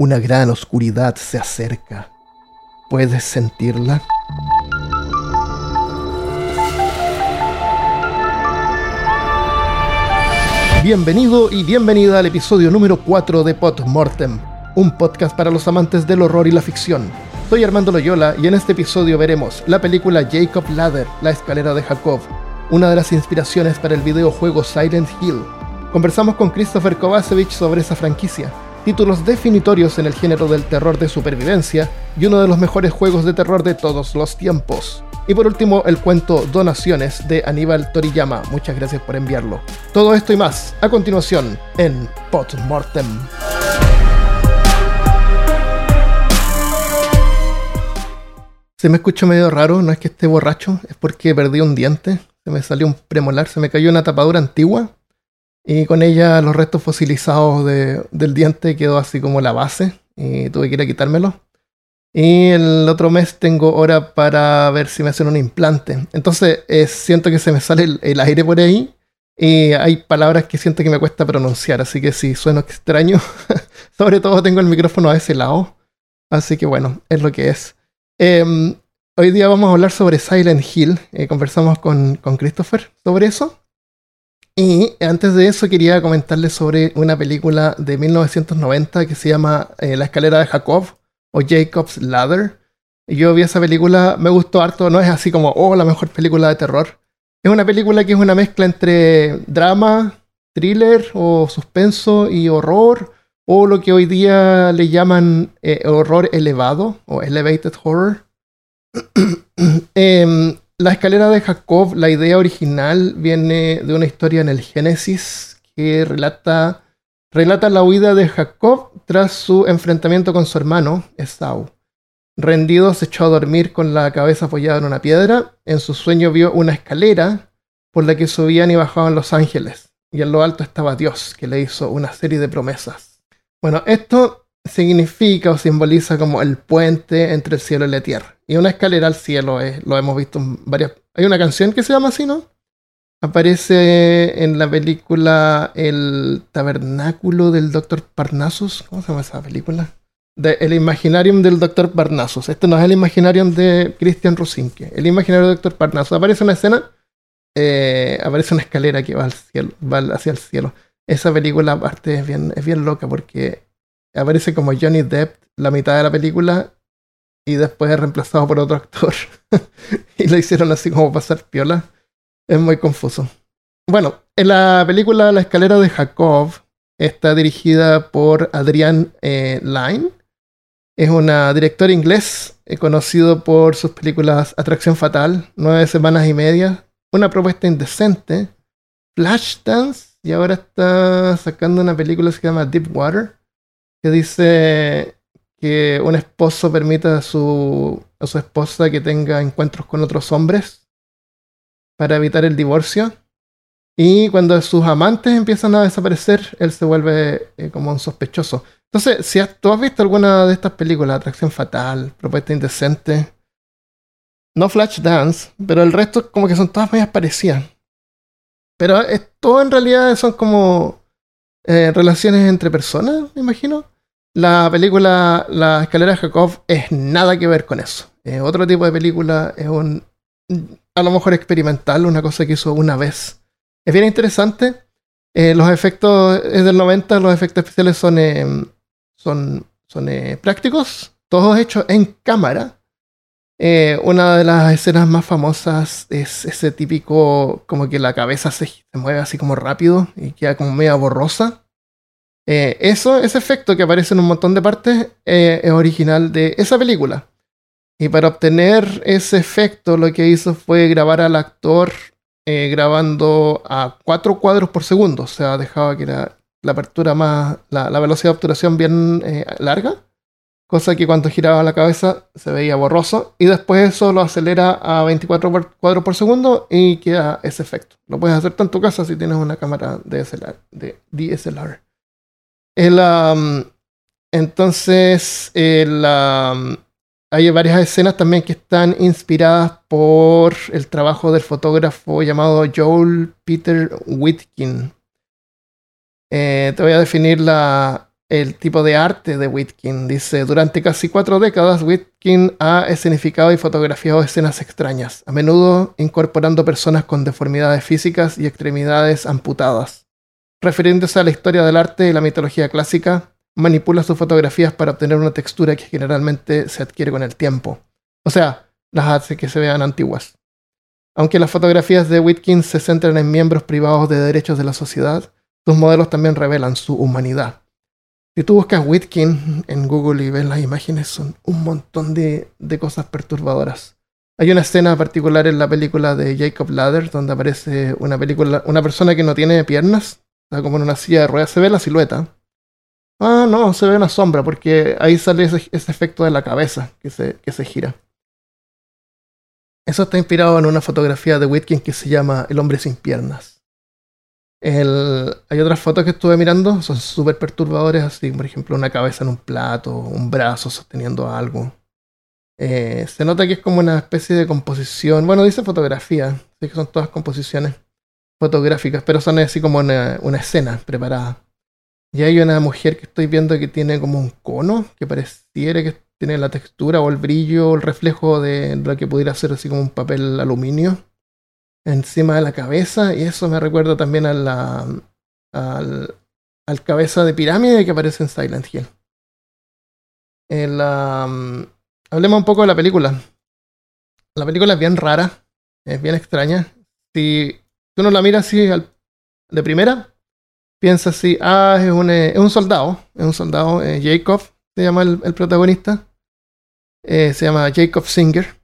Una gran oscuridad se acerca. ¿Puedes sentirla? Bienvenido y bienvenida al episodio número 4 de Mortem, un podcast para los amantes del horror y la ficción. Soy Armando Loyola y en este episodio veremos la película Jacob Ladder, La escalera de Jacob, una de las inspiraciones para el videojuego Silent Hill. Conversamos con Christopher Kovacevic sobre esa franquicia títulos definitorios en el género del terror de supervivencia y uno de los mejores juegos de terror de todos los tiempos. Y por último, el cuento Donaciones de Aníbal Toriyama. Muchas gracias por enviarlo. Todo esto y más a continuación en Mortem. Se me escucha medio raro, no es que esté borracho, es porque perdí un diente, se me salió un premolar, se me cayó una tapadura antigua y con ella los restos fosilizados del diente quedó así como la base. Y tuve que ir a quitármelo. Y el otro mes tengo hora para ver si me hacen un implante. Entonces eh, siento que se me sale el, aire por ahí. Y hay palabras que siento que me cuesta pronunciar. Así que si sueno extraño, sobre todo tengo el micrófono a ese lado. Así que bueno, es lo que es. Em, hoy día vamos a hablar sobre Silent Hill. Eh, conversamos con, con Christopher sobre eso. Y antes de eso quería comentarles sobre una película de 1990 que se llama eh, La escalera de Jacob o Jacob's Ladder. Yo vi esa película, me gustó harto, no es así como, oh, la mejor película de terror. Es una película que es una mezcla entre drama, thriller o suspenso y horror, o lo que hoy día le llaman eh, horror elevado o elevated horror. eh, la escalera de Jacob, la idea original viene de una historia en el Génesis que relata, relata la huida de Jacob tras su enfrentamiento con su hermano, Esau. Rendido, se echó a dormir con la cabeza apoyada en una piedra. En su sueño vio una escalera por la que subían y bajaban los ángeles. Y en lo alto estaba Dios, que le hizo una serie de promesas. Bueno, esto significa o simboliza como el puente entre el cielo y la tierra. Y una escalera al cielo, es, lo hemos visto en varias... Hay una canción que se llama así, ¿no? Aparece en la película El Tabernáculo del Doctor Parnassus. ¿Cómo se llama esa película? De el Imaginarium del Doctor Parnassus. Este no es el Imaginarium de Christian Rusinke. El Imaginarium del Doctor Parnassus. Aparece una escena, eh, aparece una escalera que va, al cielo, va hacia el cielo. Esa película aparte es bien, es bien loca porque aparece como Johnny Depp la mitad de la película y después es reemplazado por otro actor. y lo hicieron así como pasar piola. Es muy confuso. Bueno, en la película La escalera de Jacob está dirigida por Adrian eh, Lyne. Es un director inglés eh, conocido por sus películas Atracción Fatal, Nueve Semanas y Media, Una Propuesta Indecente, Flashdance y ahora está sacando una película que se llama Deep Water que dice que un esposo permita a su, a su esposa que tenga encuentros con otros hombres para evitar el divorcio. Y cuando sus amantes empiezan a desaparecer, él se vuelve eh, como un sospechoso. Entonces, si tú has visto alguna de estas películas, Atracción Fatal, Propuesta Indecente, no Flash Dance, pero el resto como que son todas medias parecidas. Pero esto en realidad son como eh, relaciones entre personas, me imagino. La película La escalera de Jacob es nada que ver con eso. Es otro tipo de película, es un a lo mejor experimental, una cosa que hizo una vez. Es bien interesante. Eh, los efectos es del 90, los efectos especiales son, eh, son, son prácticos, todos hechos en cámara. Una de las escenas más famosas es ese típico, como que la cabeza se, mueve así como rápido y queda como media borrosa. Eh, eso, ese efecto que aparece en un montón de partes, eh, es original de esa película. Y para obtener ese efecto, lo que hizo fue grabar al actor eh, grabando a cuatro cuadros por segundo. O sea, dejaba que la, la apertura más. La, velocidad de obturación bien larga. Cosa que cuando giraba la cabeza se veía borroso. Y después eso lo acelera a 24 cuadros por segundo y queda ese efecto. Lo puedes hacer en tu casa si tienes una cámara DSLR. De DSLR. El, entonces, hay varias escenas también que están inspiradas por el trabajo del fotógrafo llamado Joel Peter Whitkin. Eh, te voy a definir la, el tipo de arte de Whitkin. Dice, durante casi cuatro décadas, Whitkin ha escenificado y fotografiado escenas extrañas, a menudo incorporando personas con deformidades físicas y extremidades amputadas. Refiriéndose a la historia del arte y la mitología clásica, manipula sus fotografías para obtener una textura que generalmente se adquiere con el tiempo. O sea, las hace que se vean antiguas. Aunque las fotografías de Whitkin se centran en miembros privados de derechos de la sociedad, sus modelos también revelan su humanidad. Si tú buscas Whitkin en Google y ves las imágenes, son un montón de, cosas perturbadoras. Hay una escena particular en la película de Jacob Ladder donde aparece una, película, una persona que no tiene piernas, está como en una silla de ruedas, se ve la silueta. Ah, no, se ve una sombra porque ahí sale ese, efecto de la cabeza que se, que se gira. Eso está inspirado en una fotografía de Whitkin que se llama El hombre sin piernas hay otras fotos que estuve mirando, son súper perturbadores, así, por ejemplo, una cabeza en un plato, un brazo sosteniendo algo. Eh, se nota que es como una especie de composición, bueno, dice fotografía, así que son todas composiciones fotográficas, pero son así como una, una escena preparada. Y hay una mujer que estoy viendo que tiene como un cono, que pareciera que tiene la textura o el brillo o el reflejo de lo que pudiera ser así como un papel aluminio encima de la cabeza y eso me recuerda también al, al cabeza de pirámide que aparece en Silent Hill. hablemos un poco de la película. La película es bien rara, es bien extraña. Si uno la mira así de primera, piensa así, ah, es un, es un soldado, es un soldado, eh, Jacob se llama el, protagonista, eh, se llama Jacob Singer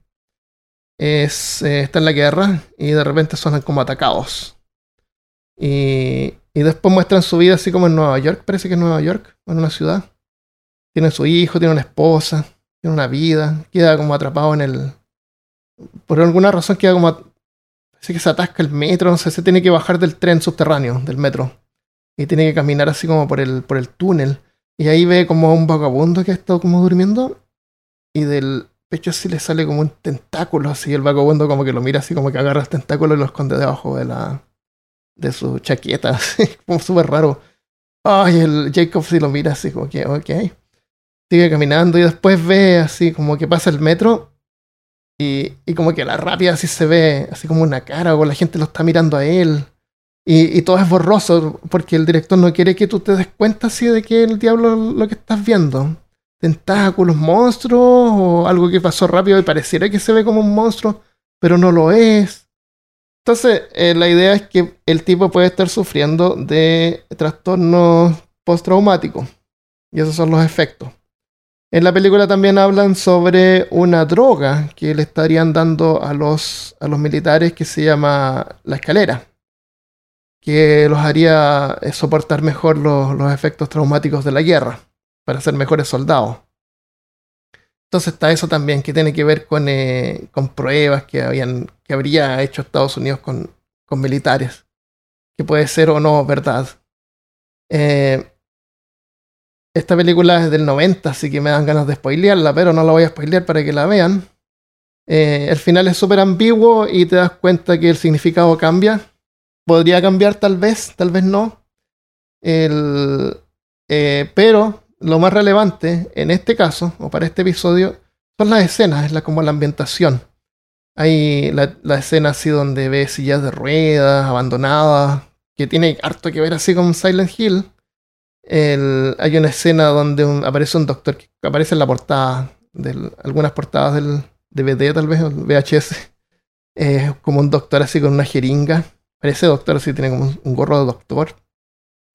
es, eh, está en la guerra y de repente son como atacados. Y, y después muestran su vida así como en Nueva York, parece que es Nueva York, en una ciudad. Tiene su hijo, tiene una esposa, tiene una vida, queda como atrapado en el... Por alguna razón queda como... Parece que se atasca el metro, no sé, se tiene que bajar del tren subterráneo, del metro. Y tiene que caminar así como por el, por el túnel. Y ahí ve como a un vagabundo que ha estado como durmiendo. Y del, pecho así le sale como un tentáculo, así el vagabundo como que lo mira así como que agarra el tentáculo y lo esconde debajo de la de su chaqueta, así, como súper raro. Ay, el Jacob sí lo mira así como que, ok. Sigue caminando y después ve así como que pasa el metro y, y como que la rápida así se ve, así como una cara, o la gente lo está mirando a él. Y, y, todo es borroso porque el director no quiere que tú te des cuenta así de que el diablo lo que estás viendo tentáculos, monstruos o algo que pasó rápido y pareciera que se ve como un monstruo, pero no lo es. Entonces, eh, la idea es que el tipo puede estar sufriendo de trastornos postraumáticos. Y esos son los efectos. En la película también hablan sobre una droga que le estarían dando a los, a los militares que se llama la escalera, que los haría eh, soportar mejor los efectos traumáticos de la guerra para ser mejores soldados. Entonces está eso también, que tiene que ver con, eh, con pruebas que, habían, que habría hecho Estados Unidos con, con militares, que puede ser o no verdad. Eh, esta película es del 90, así que me dan ganas de spoilearla, pero no la voy a spoilear para que la vean. Eh, el final es súper ambiguo y te das cuenta que el significado cambia. Podría cambiar tal vez, tal vez no. El, pero lo más relevante en este caso, o para este episodio, son las escenas, es la, como la ambientación. Hay la, escena así donde ves sillas de ruedas, abandonadas, que tiene harto que ver así con Silent Hill. hay una escena donde aparece un doctor que aparece en la portada, de algunas portadas del DVD tal vez, VHS. Como un doctor así con una jeringa. Parece doctor así, tiene como un gorro de doctor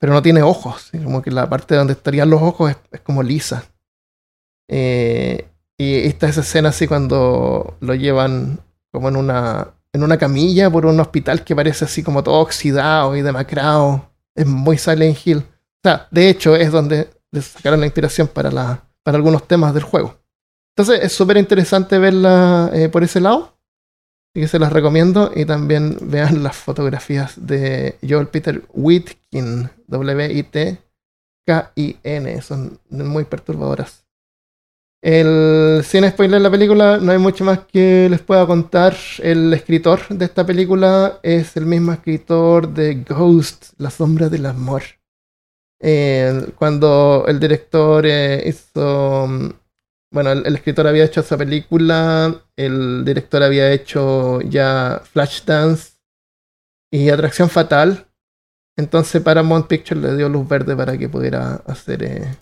pero no tiene ojos, como que la parte donde estarían los ojos es, como lisa. Eh, y está esa escena así cuando lo llevan como en una, en una camilla por un hospital que parece así como todo oxidado y demacrado. Es muy Silent Hill. O sea, de hecho es donde sacaron la inspiración para, la, para algunos temas del juego. Entonces es súper interesante verla eh, por ese lado. Así que se las recomiendo y también vean las fotografías de Joel Peter Whitkin, W-I-T-K-I-N, son muy perturbadoras. El, sin spoiler la película, no hay mucho más que les pueda contar. El escritor de esta película es el mismo escritor de Ghost, La sombra del amor. Eh, cuando el director eh, hizo. Bueno, el, escritor había hecho esa película, el director había hecho ya Flashdance y Atracción Fatal. Entonces Paramount Pictures le dio luz verde para que pudiera hacer eh,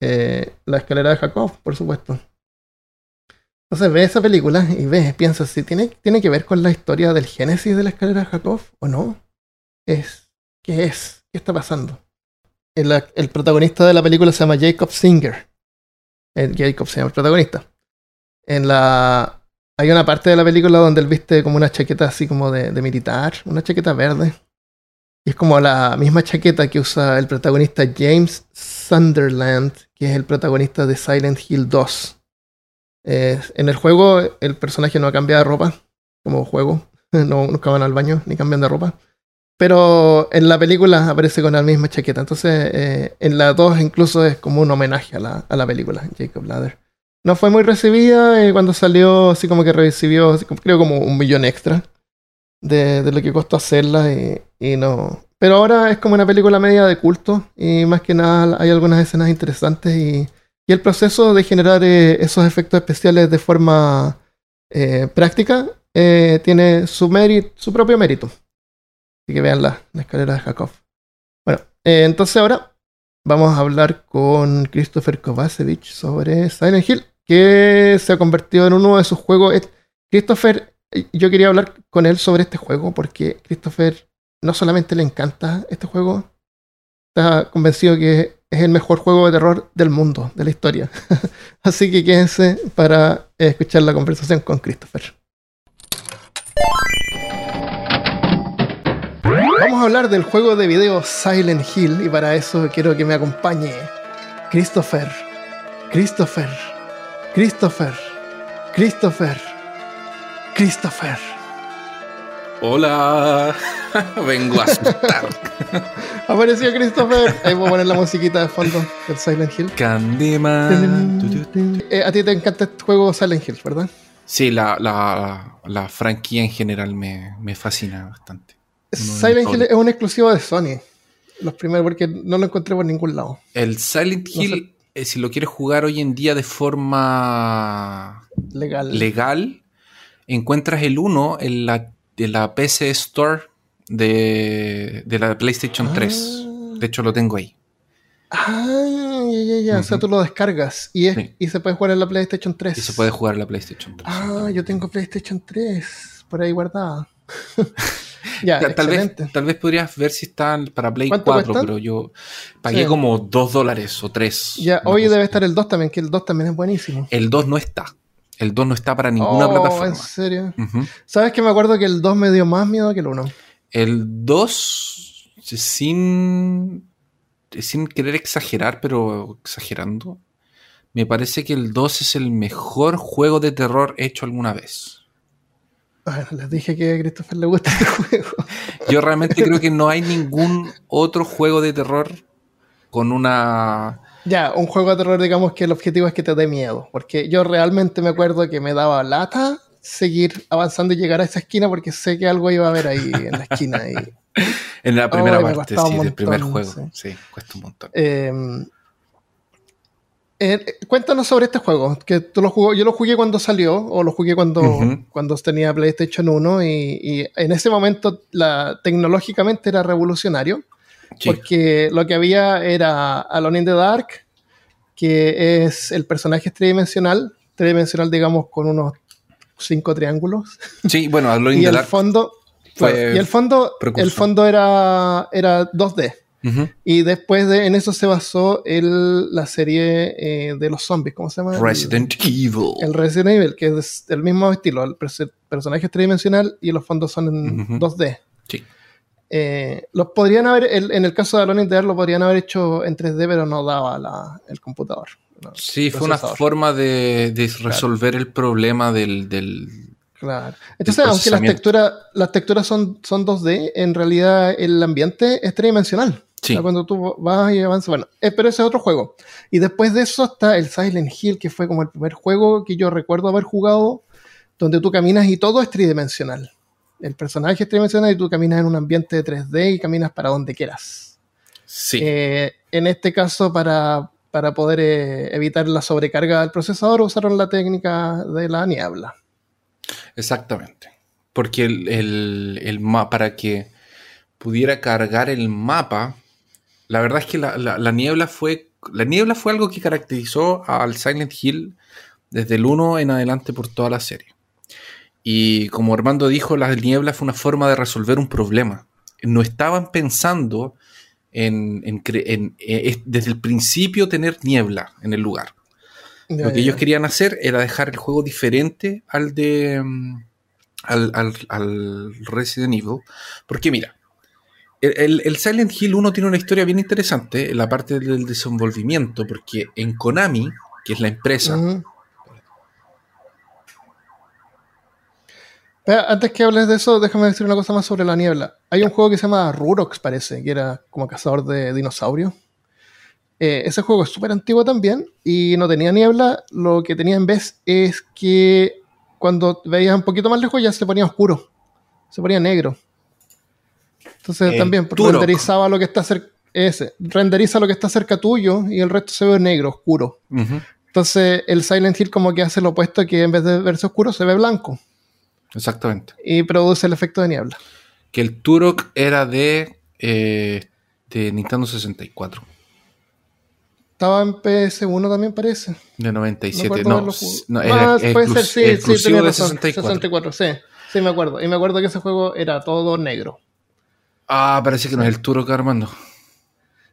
eh, la escalera de Jacob, por supuesto. Entonces ves esa película y ves, piensas si tiene, tiene que ver con la historia del génesis de la escalera de Jacob o no. Es, ¿Qué es? ¿Qué está pasando? El, el protagonista de la película se llama Jacob Singer. El Jacob se llama el protagonista. En la. Hay una parte de la película donde él viste como una chaqueta así como de, de militar, una chaqueta verde. Y es como la misma chaqueta que usa el protagonista James Sunderland, que es el protagonista de Silent Hill 2. Eh, en el juego, el personaje no ha cambiado de ropa, como juego. No, nunca van al baño ni cambian de ropa. Pero en la película aparece con la misma chaqueta. Entonces, eh, en la 2 incluso es como un homenaje a la, película, Jacob Ladder. No fue muy recibida y cuando salió, así como que recibió, como- creo como un millón extra de, lo que costó hacerla y, no. Pero ahora es como una película media de culto y más que nada hay algunas escenas interesantes y, el proceso de generar eh, esos efectos especiales de forma eh, práctica eh, tiene su, su propio mérito. Así que vean la, la escalera de Jacob. Bueno, eh, entonces ahora vamos a hablar con Christopher Kovacevic sobre Silent Hill, que se ha convertido en uno de sus juegos. Christopher, eh, yo quería hablar con él sobre este juego porque Christopher no solamente le encanta este juego, está convencido que es el mejor juego de terror del mundo, de la historia. Así que quédense para eh, escuchar la conversación con Christopher. Vamos a hablar del juego de video Silent Hill y para eso quiero que me acompañe Christopher, Christopher, Christopher, Christopher, Christopher. Hola, vengo a asustar. Apareció Christopher. Ahí voy a poner la musiquita de fondo del Silent Hill. Candyman. Eh, a ti te encanta este juego Silent Hill, ¿verdad? Sí, la, la, la franquicia en general me, me fascina bastante. Silent Hill es un exclusivo de Sony. Los primeros, porque no lo encontré por ningún lado. El Silent No Hill, eh, si lo quieres jugar hoy en día de forma Legal. legal, encuentras el 1 en la, en la PC Store de, de la PlayStation 3. De hecho, lo tengo ahí. Ah, ya, ya, ya. O sea, tú lo descargas y, es, Sí. y se puede jugar en la PlayStation 3. Y se puede jugar en la PlayStation 3. Ah, yo tengo PlayStation 3 por ahí guardada. ya, Ta- tal, vez, tal vez podrías ver si están para Play ¿Cuánto 4, cuestan? pero yo pagué Sí. como 2 dólares o 3. Ya, hoy debe estar el 2 también, que el 2 también es buenísimo. El 2 no está. El 2 no está para ninguna Oh, plataforma. ¿En serio? Ujú. ¿Sabes que me acuerdo que el 2 me dio más miedo que el 1? El 2, sin, sin querer exagerar, pero exagerando, me parece que el 2 es el mejor juego de terror hecho alguna vez. Bueno, les dije que a Christopher le gusta este juego. Yo realmente creo que no hay ningún otro juego de terror con una... Ya, un juego de terror, digamos que el objetivo es que te dé miedo. Porque yo realmente me acuerdo que me daba lata seguir avanzando y llegar a esa esquina porque sé que algo iba a haber ahí en la esquina. Y, En la primera parte, sí, del primer juego. Sí. cuesta un montón. eh, eh, cuéntanos sobre este juego. Que tú lo jugó, yo lo jugué cuando salió, o lo jugué cuando, cuando tenía PlayStation 1, y, y en ese momento la, tecnológicamente era revolucionario. Sí. Porque lo que había era Alone in the Dark, que es el personaje tridimensional, tridimensional digamos con unos cinco triángulos. Sí, bueno, Alone in the Dark fondo, fue y el fondo, precursor. el fondo era, era 2D. Y después de, en eso se basó el, la serie eh, de los zombies, ¿cómo se llama? El- Resident Evil. El, Resident Evil, que es el mismo estilo, el perso- personaje es tridimensional y los fondos son en Ujú. 2D. Sí. Eh, los podrían haber, el- en el caso de Alone in the Dark, lo podrían haber hecho en 3D, pero no daba la- el computador. no, Sí, fue una forma de, de resolver el problema del, del- Claro. Entonces, aunque las texturas, las texturas son, son 2D, en realidad el ambiente es tridimensional. Sí. O sea, cuando tú vas y avanzas, bueno, eh, pero ese es otro juego. Y después de eso está el Silent Hill, que fue como el primer juego que yo recuerdo haber jugado, donde tú caminas y todo es tridimensional. El personaje es tridimensional y tú caminas en un ambiente de 3D y caminas para donde quieras. Sí. Eh, en este caso, para, para poder eh, evitar la sobrecarga del procesador, usaron la técnica de la niebla. Exactamente. Porque el, el, el para que pudiera cargar el mapa, la verdad es que la, la- la niebla fue. La niebla fue algo que caracterizó al Silent Hill desde el 1 en adelante por toda la serie. Y como Armando dijo, la niebla fue una forma de resolver un problema. No estaban pensando en, en eh, es- desde el principio tener niebla en el lugar. Lo que ellos querían hacer era dejar el juego diferente al de mm, al, al- al Resident Evil. Porque mira, el, Silent Hill 1 tiene una historia bien interesante en la parte del desenvolvimiento, porque en Konami, que es la empresa, antes que hables de eso, déjame decir una cosa más sobre la niebla. Hay un juego que se llama Rurox, parece, que era como cazador de dinosaurios. Eh, ese juego es súper antiguo también y no tenía niebla. Lo que tenía en vez es que cuando veías un poquito más lejos ya se ponía oscuro, se ponía negro. Entonces El también Turok. renderizaba lo que está cerca. Ese, renderiza lo que está cerca tuyo y el resto se ve negro, oscuro. Entonces el Silent Hill como que hace lo opuesto, que en vez de verse oscuro se ve blanco exactamente. y produce el efecto de niebla. Que el Turok era de, eh, de Nintendo 64, Estaba en PS1 también parece. de 97. acuerdo No, jugado. no, Ah, puede ser, sí, sí, tenía razón. 64. 64, sí. Sí, me acuerdo. Y me acuerdo que ese juego era todo negro. Ah, parece que no es el Turok, Armando.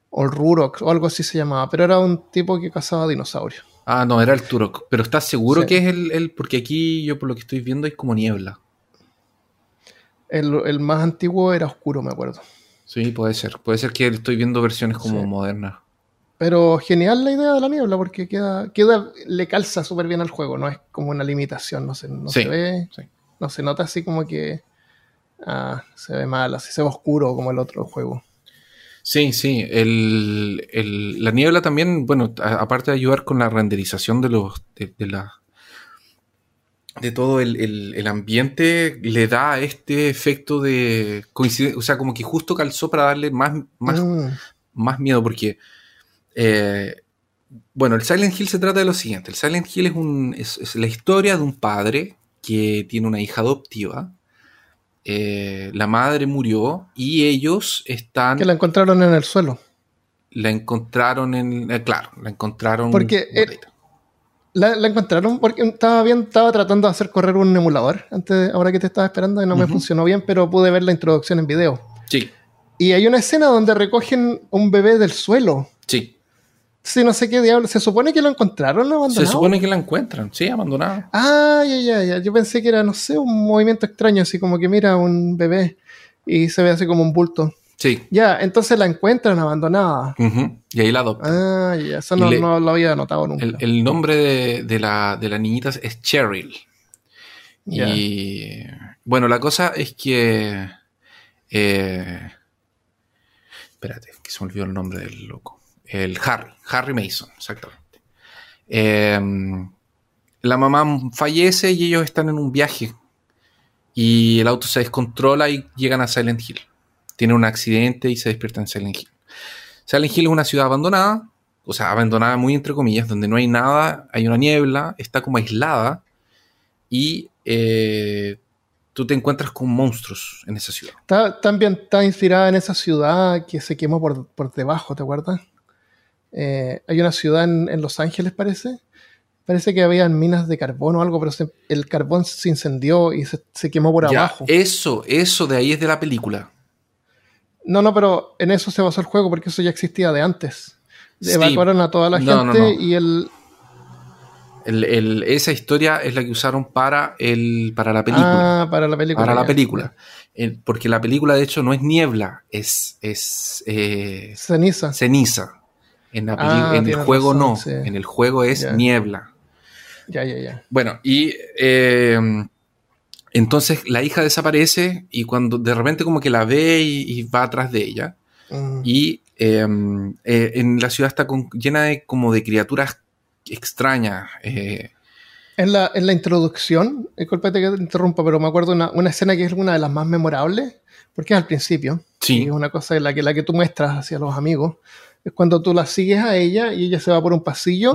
O el Rurox, o algo así se llamaba. Pero era un tipo que cazaba dinosaurios. Ah, no, era el Turok. Pero ¿estás seguro Sí. que es el, el- Porque aquí yo por lo que estoy viendo hay como niebla. El, el más antiguo era oscuro, me acuerdo. Sí, puede ser. Puede ser que estoy viendo versiones como Sí. modernas. Pero genial la idea de la niebla, porque queda, queda le calza súper bien al juego, no es como una limitación, no se, no Sí, se ve, no se nota así como que ah, se ve mal, así se ve oscuro como el otro juego. Sí, sí. El, el- la niebla también, bueno, a- aparte de ayudar con la renderización de los. de, de la. de todo el, el- el ambiente, le da este efecto de coincidencia. O sea, como que justo calzó para darle más, más, Mm, más miedo, porque. eh, bueno, el Silent Hill se trata de lo siguiente. El Silent Hill es, un, es, es la historia de un padre que tiene una hija adoptiva. Eh, la madre murió y ellos están que la encontraron en el suelo. la encontraron en. eh, claro, la encontraron. Porque, botadita. La, la encontraron porque estaba bien, estaba tratando de hacer correr un emulador antes, ahora que te estaba esperando y no me funcionó bien, pero pude ver la introducción en video. Sí, Y hay una escena donde recogen un bebé del suelo. sí. Sí, no sé qué diablo. Se supone que lo encontraron abandonado. Se supone que la encuentran, sí, abandonada. Ah, ya, ya, ya. Yo pensé que era, no sé, un movimiento extraño, así como que mira un bebé y se ve así como un bulto. Sí. Ya, entonces la encuentran abandonada. ujú, Y ahí la adoptan. Ah, ya, eso no, le- no lo había notado nunca. el, el nombre de, de la, de la niñita es Cheryl. Ya. Y bueno, la cosa es que. eh, espérate, que se me olvidó el nombre del loco. El Harry, Harry Mason, exactamente. Eh, la mamá fallece y ellos están en un viaje. Y el auto se descontrola y llegan a Silent Hill. Tienen un accidente y se despiertan en Silent Hill. Silent Hill es una ciudad abandonada, o sea, abandonada muy entre comillas, donde no hay nada, hay una niebla, está como aislada y eh, tú te encuentras con monstruos en esa ciudad. Está, también está inspirada en esa ciudad que se quemó por, por debajo, ¿te acuerdas? Eh, hay una ciudad en, en Los Ángeles, parece. Parece que había minas de carbón o algo, pero se- el carbón se incendió y se, se quemó por Ya, abajo. Eso, eso de ahí es de la película. No, no, pero en eso se basó el juego porque eso ya existía de antes. Sí. Evacuaron a toda la No, gente no, no. y el. El- el- esa historia es la que usaron para, el, para la película. Ah, para la película. para la película. Porque la película, de hecho, no es niebla, es, es eh. Ceniza. ceniza. En, la Ah, en el juego razón, no, sí. en el juego es Ya. niebla. Ya, ya, ya. Bueno, y eh, entonces la hija desaparece y cuando de repente como que la ve y, y va atrás de ella. Mm. Y eh, eh, en la ciudad está con- llena de como de criaturas extrañas. eh, En la, en la introducción, disculpate que te interrumpa, pero me acuerdo una, una escena que es una de las más memorables, porque es al principio. Sí. Es una cosa en la que, la que tú muestras hacia los amigos. Es cuando tú la sigues a ella y ella se va por un pasillo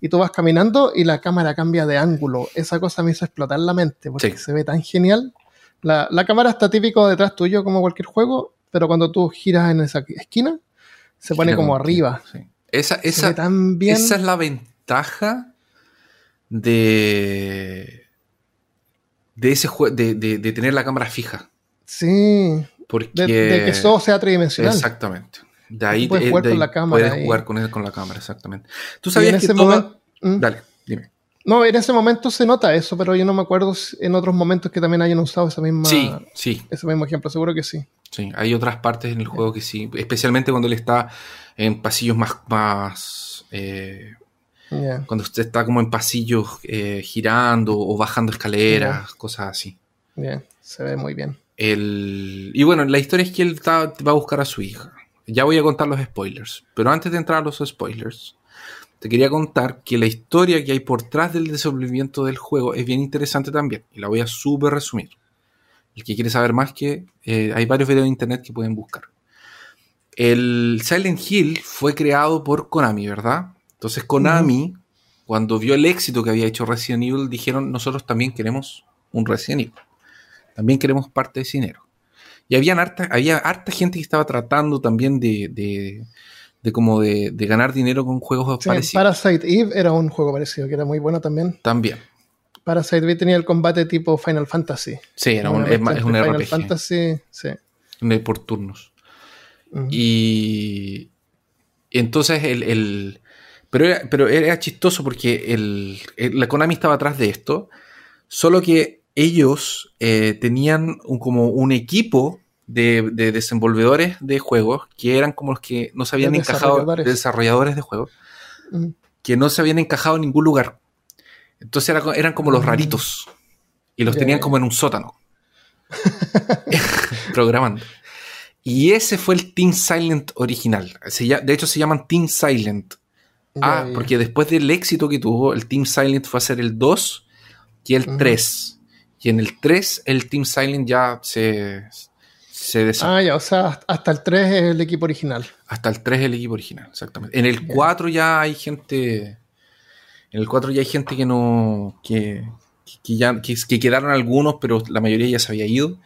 y tú vas caminando y la cámara cambia de ángulo. Esa cosa me hizo explotar la mente porque Sí. se ve tan genial. La, la cámara está típico detrás tuyo como cualquier juego, pero cuando tú giras en esa esquina, se pone como arriba. sí. Esa, esa, bien. esa es la ventaja de. de ese. De, de- de tener la cámara fija. Sí, Porque. de, de que todo sea tridimensional. Exactamente. De ahí, puedes de- jugar de con la cámara Puedes ahí. jugar con, él- con la cámara, exactamente. Tú en sabías que toda-. ¿Mm? Dale, dime. No, en ese momento se nota eso, pero yo no me acuerdo en otros momentos que también hayan usado esa misma, Sí, sí, ese mismo ejemplo. Seguro que sí. sí. Hay otras partes en el juego que sí. Especialmente cuando él está en pasillos más. más eh, cuando usted está como en pasillos eh, girando o bajando escaleras, cosas así. Bien, se ve muy bien. El... Y bueno, la historia es que él va a buscar a su hija. Ya voy a contar los spoilers. Pero antes de entrar a los spoilers, te quería contar que la historia que hay por detrás del desenvolvimiento del juego es bien interesante también. Y la voy a súper resumir. El que quiere saber más que eh, hay varios videos de internet que pueden buscar. El Silent Hill fue creado por Konami, ¿verdad? Entonces Konami, cuando vio el éxito que había hecho Resident Evil, dijeron, nosotros también queremos un Resident Evil. También queremos parte de dinero. Y habían harta, había harta gente que estaba tratando también de, de, de como de, de ganar dinero con juegos Sí, parecidos. Parasite Eve era un juego parecido, que era muy bueno también. También. Parasite Eve tenía el combate tipo Final Fantasy. Sí, era un, es, es un RPG. Final Fantasy, sí. por turnos. Y entonces el, el- pero, era, pero era chistoso porque el, el- la Konami estaba atrás de esto, solo que ellos eh, tenían un- como un equipo de, de desenvolvedores de juegos que eran como los que no se habían De encajado, desarrolladores. de desarrolladores de juegos, que no se habían encajado en ningún lugar. Entonces era eran como los Mm. raritos y los tenían como en un sótano programando. Y ese fue el Team Silent original. Se de hecho, se llaman Team Silent. Ah, porque después del éxito que tuvo, el Team Silent fue a ser el 2 y el Ujú. 3. Y en el 3, el Team Silent ya se, se. Ah, ya, o sea, hasta el 3 es el equipo original. Hasta el 3 el equipo original, exactamente. En el 4 ya hay gente. En el 4 ya hay gente que no. que, que ya que, que quedaron algunos, pero la mayoría ya se había ido.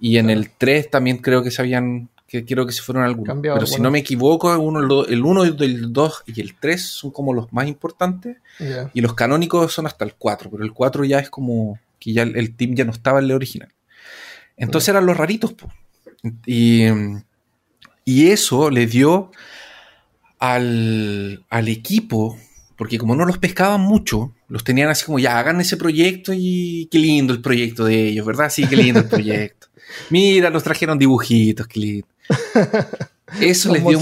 Y en Claro. el 3 también creo que se habían. que creo que se fueron algunos. Cambiado pero si algunos. no me equivoco, uno, el do- el 1, el 2 y el 3 son como los más importantes. Ya. Y los canónicos son hasta el 4, pero el 4 ya es como que ya el, el team ya no estaba en el original. Entonces eran los raritos, po. Y, y eso le dio al, al equipo, porque como no los pescaban mucho, los tenían así como, ya, hagan ese proyecto y qué lindo el proyecto de ellos, ¿verdad? Sí, qué lindo el proyecto. Mira, nos trajeron dibujitos, qué lindo. Eso les dio,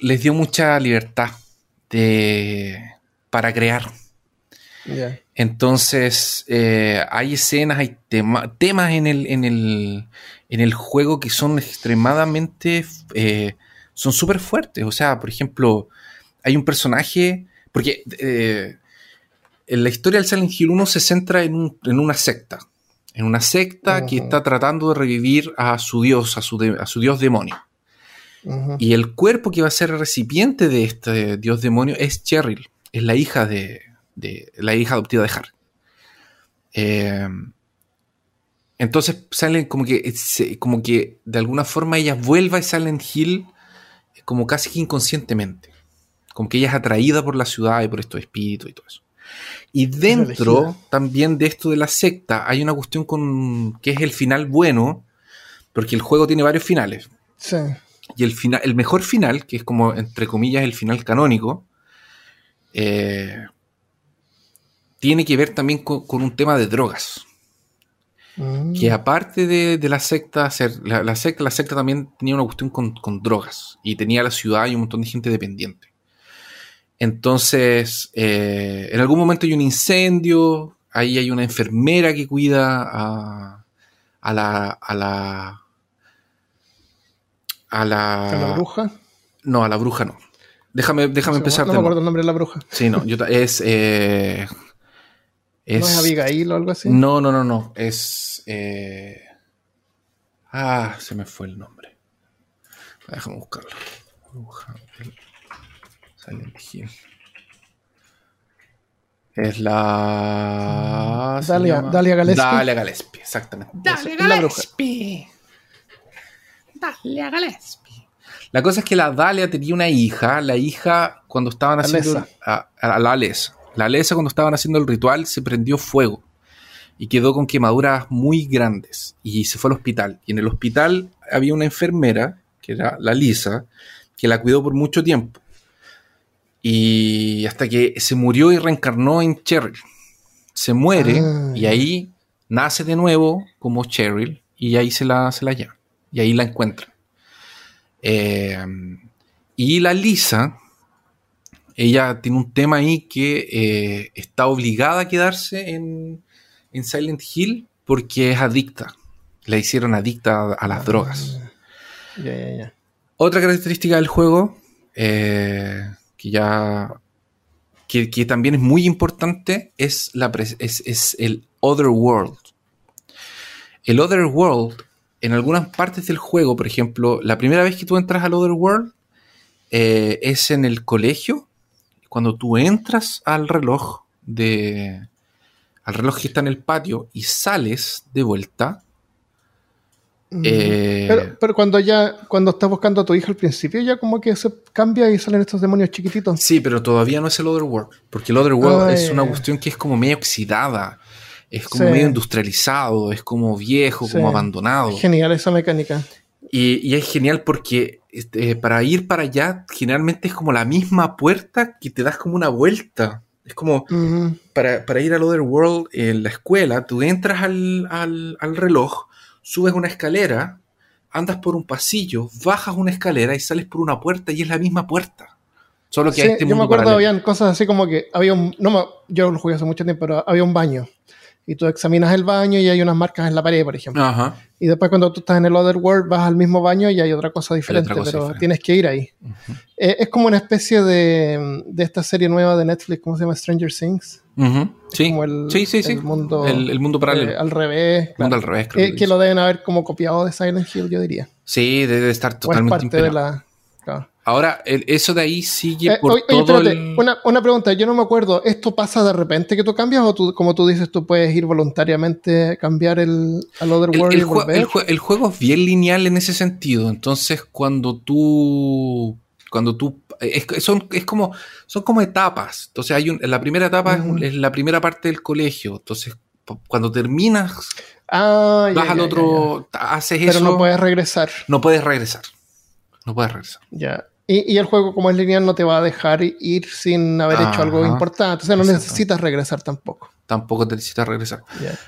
les dio mucha libertad de, para crear. Entonces, eh, hay escenas, hay tema- temas en el, en, el, en el juego que son extremadamente, eh, son súper fuertes. O sea, por ejemplo, hay un personaje, porque eh, en la historia del Silent Hill 1 se centra en, un- en una secta. En una secta que está tratando de revivir a su dios, a su, de- a su dios demonio. Y el cuerpo que va a ser el recipiente de este dios demonio es Cheryl, es la hija de, de- la hija adoptiva de Harry. Eh, entonces salen como que como que de alguna forma ella vuelve a Silent Hill como casi que inconscientemente. Como que ella es atraída por la ciudad y por estos espíritus y todo eso. Y dentro también de esto de la secta hay una cuestión con que es el final bueno, porque el juego tiene varios finales. Sí. Y el, final, el mejor final, que es como, entre comillas, el final canónico, eh, tiene que ver también con, con un tema de drogas. Mm. Que aparte de, de la secta, la, la secta, la secta también tenía una cuestión con, con drogas. Y tenía la ciudad y un montón de gente dependiente. Entonces, eh, en algún momento hay un incendio, ahí hay una enfermera que cuida a, a la... A la a la, ¿A la bruja? no, a la bruja no. Déjame, déjame empezar No de me acuerdo el nombre de la bruja. Sí, no, yo es, eh, es. ¿No es Abigail o algo así? No, no, no, no. Es. eh, ah, se me fue el nombre. Déjame buscarlo. Silent Hill. Es la. Dalia, Dalia Gillespie. Dalia Gillespie, exactamente. Dalia. Gillespie. Dalia Gillespie. La cosa es que la Dalia tenía una hija. La hija, cuando estaban haciendo. Alesa. A, a la Alesa. La Alesa, cuando estaban haciendo el ritual, se prendió fuego. Y quedó con quemaduras muy grandes. Y se fue al hospital. Y en el hospital había una enfermera, que era la Lisa, que la cuidó por mucho tiempo. Y hasta que se murió y reencarnó en Cheryl. Se muere Ah, y ya. ahí nace de nuevo como Cheryl y ahí se la, se la llevan. Y ahí la encuentran. Eh, y la Lisa, ella tiene un tema ahí que eh, está obligada a quedarse en, en Silent Hill porque es adicta. La hicieron adicta a, a las drogas. Ya, ya, ya. Otra característica del juego, eh, que ya. Que, que también es muy importante, es, la es el Other World. El Other World, en algunas partes del juego, por ejemplo, la primera vez que tú entras al Other World eh, es en el colegio. Cuando tú entras al reloj de. al reloj que está en el patio y sales de vuelta. Mm. eh, Pero, pero cuando ya, cuando estás buscando a tu hija al principio, ya como que se cambia y salen estos demonios chiquititos. Sí, pero todavía no es el Otherworld. Porque el Otherworld Ah, es una cuestión que es como medio oxidada. Es como Sí. medio industrializado. Es como viejo, Sí. como abandonado. Genial esa mecánica. Y, y es genial porque este, para ir para allá, generalmente es como la misma puerta que te das como una vuelta. Es como para, para ir al Otherworld en la escuela, tú entras al, al- al reloj, subes una escalera, andas por un pasillo, bajas una escalera y sales por una puerta y es la misma puerta. Solo que Sí, hay este yo me acuerdo, paralelo. habían cosas así como que había un. No me- yo lo jugué hace mucho tiempo, pero había un baño. Y tú examinas el baño y hay unas marcas en la pared, por ejemplo. Ajá. Y después cuando tú estás en el Otherworld vas al mismo baño y hay otra cosa diferente, cosa pero diferente. tienes que ir ahí. Eh, es como una especie de, de esta serie nueva de Netflix, ¿cómo se llama? Stranger Things. Ujú, Sí. Como el, sí, sí, sí. el mundo, el, el mundo paralelo. eh, al revés. el claro. mundo al revés, creo Eh, que lo deben haber como copiado de Silent Hill, yo diría. Sí, debe estar O es totalmente parte de la. Claro. Ahora, el- eso de ahí sigue Eh, por oye, todo espérate, el... una, una pregunta, yo no me acuerdo, ¿esto pasa de repente que tú cambias o tú, como tú dices, tú puedes ir voluntariamente a cambiar el, al El, Otherworld el y volver? juego es bien lineal en ese sentido. Entonces, cuando tú. Cuando tú. Es, son, es como, son como etapas. Entonces, hay un, la primera etapa es la primera parte del colegio. Entonces, cuando terminas, ah, vas ya, al ya, otro. Haces ya. Pero eso. no puedes regresar. no puedes regresar. No puedes regresar. Ya. Y, y el juego, como es lineal, no te va a dejar ir sin haber hecho algo Ajá. importante. O sea, no necesitas regresar tampoco. Tampoco te necesitas regresar.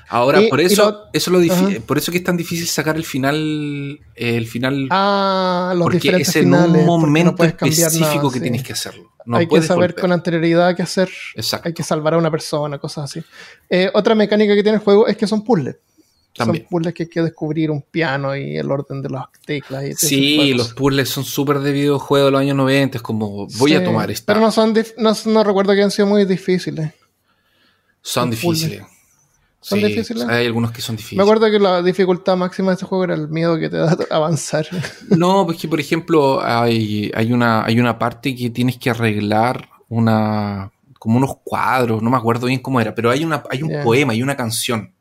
Ahora, Y- por eso, lo- eso lo difi- Ajá. por eso que es tan difícil sacar el final. El final. Ah, los porque diferentes es en finales. un no momento específico nada, que sí. tienes que hacerlo. No hay que saber volver. con anterioridad qué hacer. Exacto. Hay que salvar a una persona, cosas así. Eh, otra mecánica que tiene el juego es que son puzzles. También. Son puzzles que hay que descubrir un piano y el orden de las teclas. Y Sí, los puzzles son súper de videojuego de los años 90. Es como, voy a tomar esta. Pero no son no, no recuerdo que han sido muy difíciles. son los puzzles. difíciles. ¿Son Sí, difíciles? Hay algunos que son difíciles. Me acuerdo que la dificultad máxima de este juego era el miedo que te da avanzar. No, pues que por ejemplo hay, hay, una, hay una parte que tienes que arreglar una como unos cuadros, no me acuerdo bien cómo era, pero hay, una, hay un poema, hay una canción.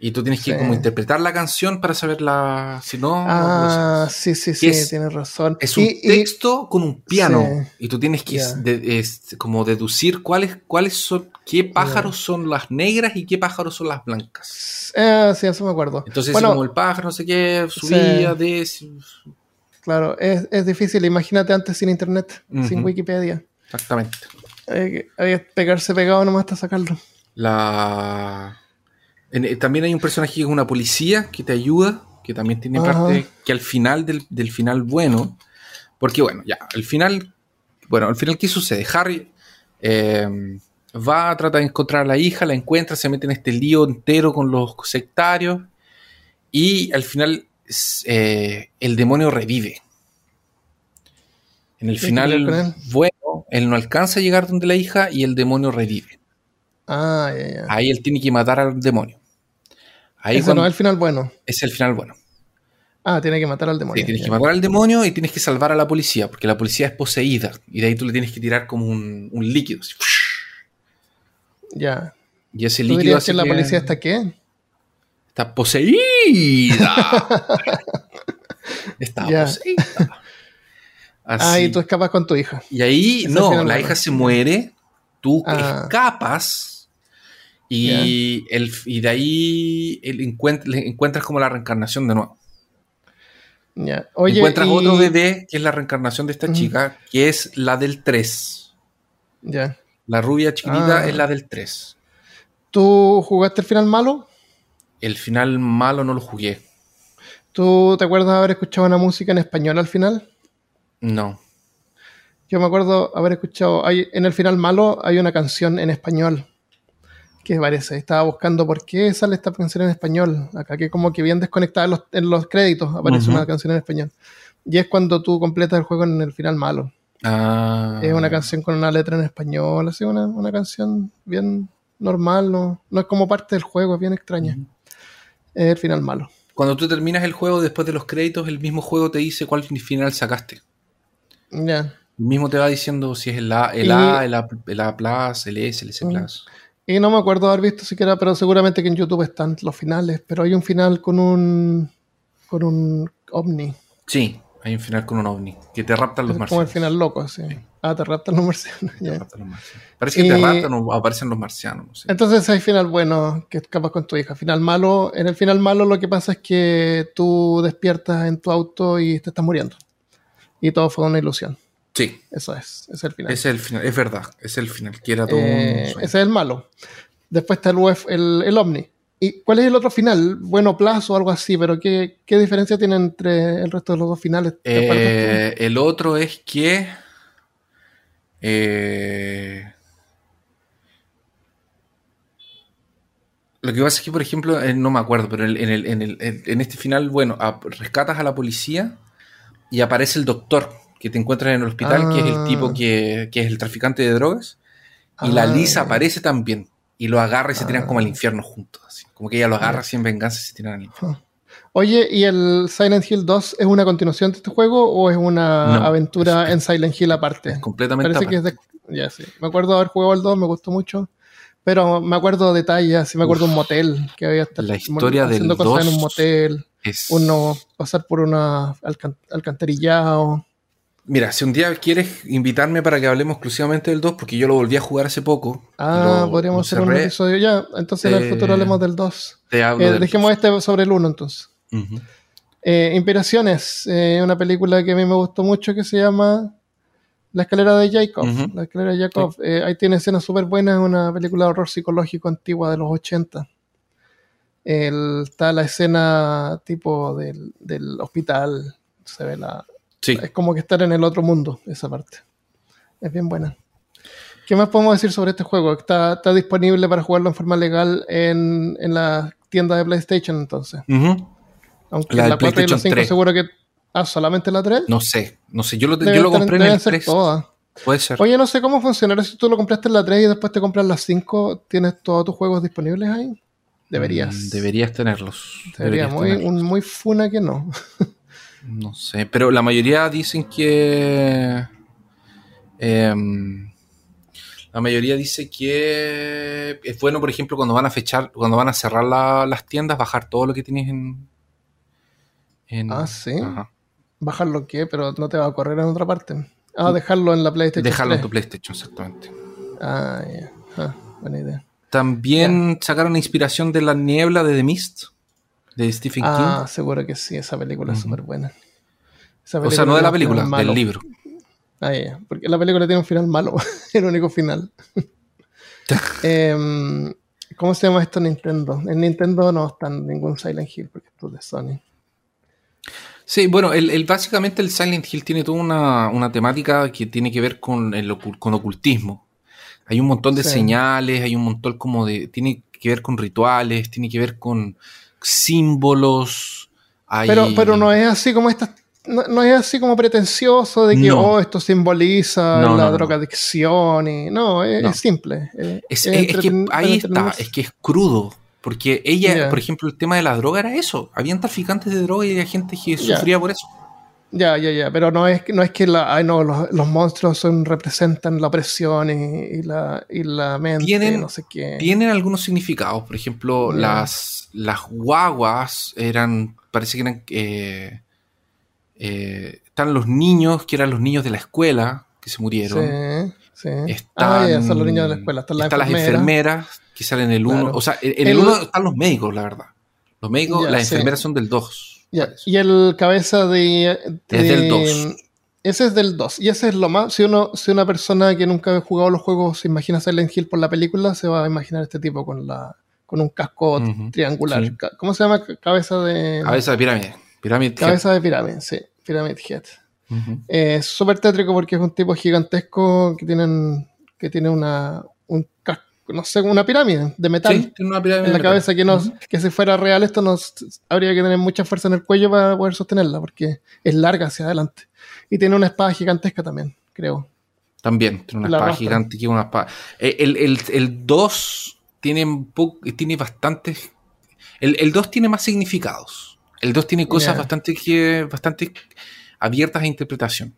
Y tú tienes que Sí. como interpretar la canción para saberla, si no... ah, sí, sí, sí, es- tienes razón. Es un Y- y- texto con un piano Sí. y tú tienes que Ya. de- es como deducir cuáles cuáles son qué pájaros son las negras y qué pájaros son las blancas. eh, sí, eso me acuerdo. Entonces Bueno, como el pájaro no sé qué subía de claro, es, es difícil. Imagínate antes sin internet, sin. Wikipedia. exactamente. Hay que, hay que pegarse pegado nomás hasta sacarlo. La en- eh, también hay un personaje que es una policía que te ayuda, que también tiene Ajá. parte que al final del, del final bueno, porque bueno, ya, al final, bueno, al final, ¿qué sucede? Harry eh, va a tratar de encontrar a la hija, la encuentra, se mete en este lío entero con los sectarios y al final eh, el demonio revive. En el ¿Qué final, él? bueno, él no alcanza a llegar donde la hija y el demonio revive. Ah, ya. Ahí él tiene que matar al demonio. Ahí Ese no es el final bueno. es el final bueno. Ah, tiene que matar al Sí, demonio. tienes ya. que matar al demonio y tienes que salvar a la policía, porque la policía es poseída. Y de ahí tú le tienes que tirar como un, un líquido. así, Ya. Y ese ¿Tú líquido dirías hace que la policía está qué? está poseída. está Ya. poseída. Así. Ah, y tú escapas con tu hija. Y ahí, no, la hija se muere, tú Ah. escapas y, el, y de ahí el encuent- encuentras como la reencarnación de nuevo. Oye, encuentras y- otro bebé que es la reencarnación de esta chica, que es la del 3. Ya. La rubia chiquitita Ah. es la del 3. ¿Tú jugaste el final malo? El final malo no lo jugué. ¿Tú te acuerdas de haber escuchado una música en español al final? No. Yo me acuerdo haber escuchado, hay, en el final malo hay una canción en español que parece, estaba buscando por qué sale esta canción en español, acá que como que bien desconectada en los, en los créditos aparece una canción en español. Y es cuando tú completas el juego en el final malo. Ah. Es una canción con una letra en español, así una, una canción bien normal, no, no es como parte del juego, es bien extraña. Es el final malo. Cuando tú terminas el juego, después de los créditos, el mismo juego te dice cuál final sacaste. Ya. El mismo te va diciendo si es el A, el Y- A, el A, el A+, el S, el S+. Mm. Y no me acuerdo haber visto siquiera, pero seguramente que en YouTube están los finales. Pero hay un final con un. con un ovni. Sí, hay un final con un ovni, que te raptan los Es como el marcianos. final loco, así. Ah, te raptan los marcianos. Te ya. raptan los marcianos. Parece que te raptan o aparecen los marcianos. no sé. Entonces hay final bueno que escapas con tu hija. Final malo. En el final malo lo que pasa es que tú despiertas en tu auto y te estás muriendo. Y todo fue una ilusión. Sí, Eso es. Ese es el final. ese es el final, es verdad, es el final, que era todo Eh, un ese sueño. es el malo. Después está el, UF el, el ovni. ¿Y cuál es el otro final? Bueno, plazo o algo así, pero ¿qué, qué diferencia tiene entre el resto de los dos finales? Eh, el otro es que. eh, lo que pasa es que, por ejemplo, eh, no me acuerdo, pero en, el- en el- en el- en- en este final, bueno, a- rescatas a la policía y aparece el doctor que te encuentras en el hospital, que es el Ah. tipo que, que es el traficante de drogas, y la Ah, Lisa aparece también, y lo agarra y se tiran Ah. como al infierno juntos. así. Como que ella lo agarra en venganza y se tiran al infierno. Oye, ¿y el Silent Hill 2 es una continuación de este juego o es una No, aventura es- en Silent Hill aparte? Es completamente Parece que es de... Ya sí. Me acuerdo haber jugado el 2, me gustó mucho. Pero me acuerdo detalles, me acuerdo Uf. un motel que había estar La historia haciendo del cosas en 2 un motel, Es- uno pasar por una alcan- alcantarillado. Mira, si un día quieres invitarme para que hablemos exclusivamente del 2, porque yo lo volví a jugar hace poco. Ah, lo- podríamos lo hacer un episodio ya. Entonces en el futuro hablemos del 2. Te hablo Eh, del dejemos este sobre el 1 entonces. 2. Ujú. Eh, Inspiraciones, eh, una película que a mí me gustó mucho que se llama La escalera de Jacob. La escalera de Jacob. Ahí tiene escenas súper buenas, una película de horror psicológico antigua de los 80. El- está la escena tipo del, del hospital, se ve la... Sí. Es como que estar en el otro mundo, esa parte. Es bien buena. ¿Qué más podemos decir sobre este juego? Está, está disponible para jugarlo en forma legal en, en la tienda de PlayStation entonces. Ujú. Aunque La la, del 4 y la PlayStation 5 3. seguro que... Ah, solamente la 3. No sé, no sé. Yo lo, yo lo compré en el ser 3. todas. Puede ser. Oye, no sé cómo funcionará si tú lo compraste en la 3 y después te compras la 5. ¿Tienes todos tus juegos disponibles ahí? Deberías. Mm, Deberías tenerlos. Debería, Deberías muy, tenerlos. un, muy funa que no. No sé, pero la mayoría dicen que. em, la mayoría dice que es bueno, por ejemplo, cuando van a fechar, cuando van a cerrar la- las tiendas, bajar todo lo que tienes en. en- Ah, ¿sí? Ajá. Bajarlo qué, pero no te va a correr en otra parte. Ah, dejarlo en la PlayStation. Dejarlo en 3. tu PlayStation, exactamente. Ah, ya. Ah, buena idea. También sacaron inspiración de la niebla de The Mist, de Stephen Ah, King. seguro que sí, esa película es Ujú. súper buena. O sea, no de la película, del libro. Ah, ya. Porque la película tiene un final malo, el único final. Em, ¿Cómo se llama esto en Nintendo? En Nintendo no está ningún Silent Hill porque esto es de Sony. Sí, bueno, el, el- básicamente el Silent Hill tiene toda una, una temática que tiene que ver con el con ocultismo. Hay un montón de Sí. señales, hay un montón como de... Tiene que ver con rituales, tiene que ver con símbolos. hay- Pero, pero no es así como esta, no, no es así como pretencioso de que No. oh, esto simboliza No, la drogadicción y no, es, simple. eh, Es, es es- es que ahí está, es que es crudo. Porque ella, por ejemplo, el tema de la droga era eso. Habían traficantes de droga y había gente que sufría por eso. Ya, ya, ya, pero no es, que- no es que la, ay, no, los, los monstruos son, representan la opresión y, y la, y la mente, Tienen- no sé qué. Tienen algunos significados. Por ejemplo, las, las guaguas eran, parece que eran... eh, eh, están los niños, que eran los niños de la escuela, que se murieron. Sí, sí. Están, ah, ya, son los niños de la escuela, están las están las enfermeras. que salen en el 1. Claro. O sea, en El- el 1 están los médicos, la verdad. Los médicos, Ya, las sí. enfermeras son del 2. Ya, Y el cabeza de... Es de- del 2. Ese es del 2. Y ese es lo más... Si, uno, si una persona que nunca ha jugado los juegos se imagina Silent Hill por la película, se va a imaginar este tipo con la con un casco triangular. sí. ¿Cómo se llama? Cabeza de... Cabeza de pirámide. Pirámide. Cabeza de pirámide, sí. Pyramid Head. Eh, Es súper tétrico porque es un tipo gigantesco que tienen que tiene una un no sé, una pirámide de metal Sí, tiene una pirámide en la metal. cabeza que no que si fuera real esto nos habría que tener mucha fuerza en el cuello para poder sostenerla porque es larga hacia adelante y tiene una espada gigantesca también creo También, tiene una La espada gigante es una espada. Eh, El, el, el 2 tiene, tiene bastantes. El, el 2 tiene más significados. El 2 tiene cosas bastante, que, bastante abiertas a interpretación.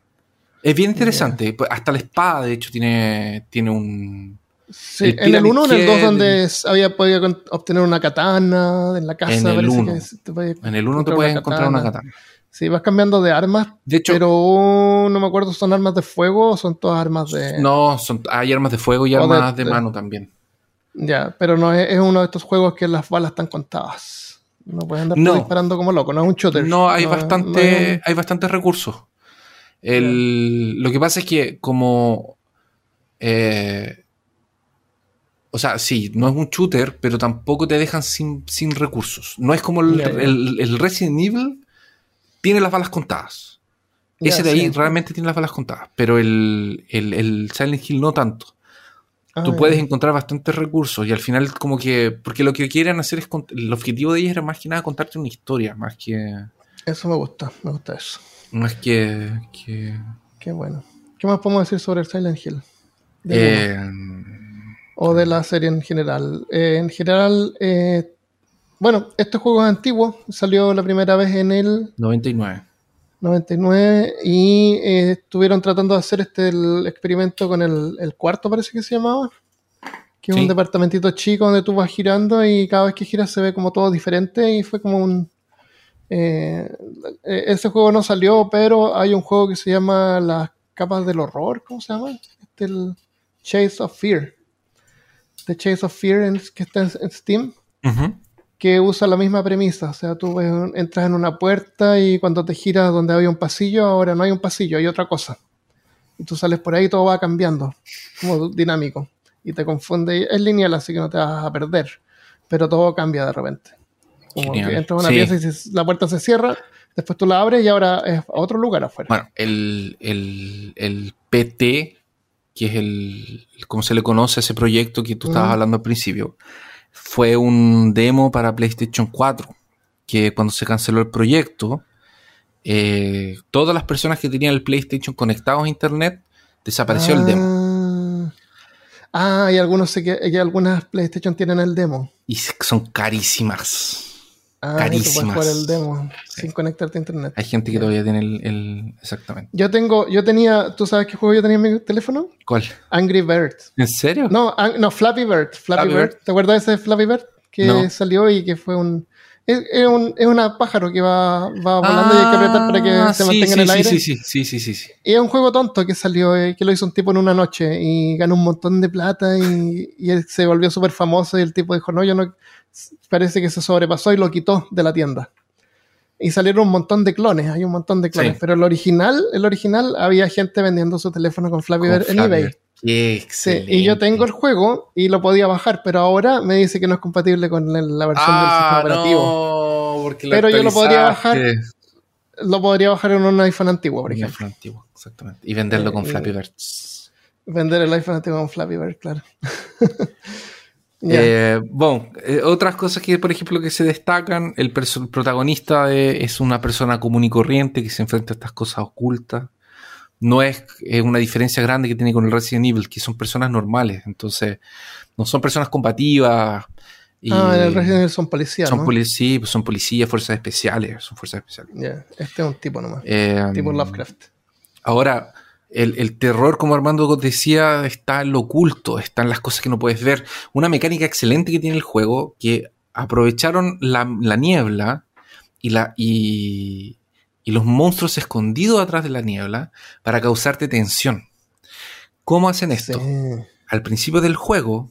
Es bien interesante. pues, Hasta la espada, de hecho, tiene, tiene un. sí, El en el Pyramid 1 en el 2 Head, donde había podido obtener una katana en la casa En el parece uno. que s- te podías En el 1 te puedes una encontrar una katana. sí vas cambiando de armas De hecho, pero no me acuerdo son armas de fuego o son todas armas de no, son, hay armas de fuego y O de- armas de, de- mano también. Ya, pero no es, es uno de estos juegos que las balas están contadas. No puedes andar No. disparando como loco, no es un shooter. No, hay No- bastante, no hay bastantes recursos. El- Lo que pasa es que como eh, o sea, sí, no es un shooter, pero tampoco te dejan sin, sin recursos. No es como el, Resident Evil tiene las balas contadas. Ese de ahí sí. realmente tiene las balas contadas, pero el, el, el Silent Hill no tanto. Tú Ah, puedes encontrar bastantes recursos y al final como que, porque lo que quieren hacer es, el objetivo de ellos era más que nada contarte una historia, más que, Eso me gusta, me gusta eso. más que, que Qué bueno. ¿Qué más podemos decir sobre el Silent Hill? Eh, o de la serie en general. Eh, en general, eh, bueno, este juego es antiguo, salió la primera vez en el 99. 99 y eh, estuvieron tratando de hacer este el experimento con el, el cuarto, parece que se llamaba. Que es Sí. un departamentito chico donde tú vas girando y cada vez que giras se ve como todo diferente y fue como un... eh, eh, ese juego no salió, pero hay un juego que se llama Las capas del horror, ¿cómo se llama? Este el Chase of Fear. The Chase of Fear en- que está en, en Steam Ujú. Que usa la misma premisa. O sea, tú entras en una puerta y cuando te giras donde había un pasillo, ahora no hay un pasillo, hay otra cosa. Y tú sales por ahí y todo va cambiando, como dinámico. Y te confunde. Es lineal, así que no te vas a perder. Pero todo cambia de repente. Como Genial. que entras a una Sí. pieza y se- la puerta se cierra, después tú la abres y ahora es a otro lugar afuera. Bueno, el, el, el PT, que es el, como se le conoce a ese proyecto que tú estabas Mm. hablando al principio, fue un demo para PlayStation 4, que cuando se canceló el proyecto, eh, todas las personas que tenían el PlayStation conectados a Internet, desapareció el demo. Ah, Ah, y algunos que algunas PlayStation tienen el demo. Y son carísimas. Ah, Carísimas. jugar el demo Sí. sin conectarte a internet. Hay gente que todavía tiene el, el- Exactamente. Yo tengo, yo tenía, ¿tú sabes qué juego yo tenía en mi teléfono? ¿Cuál? Angry Bird. ¿En serio? No, no, Flappy Bird. Flappy, Flappy Bird. Bird. ¿Te acuerdas de ese Flappy Bird? Que No. salió y que fue un es, es un. es una pájaro que va, va volando y hay que apretar para que Ah, se sí, mantenga en el sí, aire. Sí, sí, sí, sí, sí, sí. Y es un juego tonto que salió, eh, que lo hizo un tipo en una noche y ganó un montón de plata y, y él se volvió súper famoso y el tipo dijo, no, yo no, parece que se sobrepasó y lo quitó de la tienda. Y salieron un montón de clones, hay un montón de clones, Sí. pero el original, el original había gente vendiendo su teléfono con Flappy Con Bird en eBay. Bird. Qué Sí, excelente. y yo tengo el juego y lo podía bajar, pero ahora me dice que no es compatible con la versión del sistema Ah, operativo. no, porque Pero yo lo podría actualizaste. Lo podría bajar en un iPhone antiguo, por Un ejemplo. iPhone antiguo, exactamente. Y venderlo con Eh, Flappy Birds. Vender el iPhone antiguo con Flappy Bird, claro. Ya. Eh, bueno, eh, otras cosas que, por ejemplo, que se destacan, el, protagonista de- es una persona común y corriente que se enfrenta a estas cosas ocultas. No es, es una diferencia grande que tiene con el Resident Evil, que son personas normales. Entonces, no son personas combativas. Y Ah, en el Resident Evil son policías, son, ¿no? poli- sí, pues son policías, fuerzas especiales, son fuerzas especiales. Este es un tipo nomás. Eh, tipo Lovecraft. Ahora, el, el terror, como Armando decía, está en lo oculto, está en las cosas que no puedes ver. Una mecánica excelente que tiene el juego, que aprovecharon la, la niebla y, la, y, y los monstruos escondidos atrás de la niebla para causarte tensión. ¿Cómo hacen esto? Sí. Al principio del juego,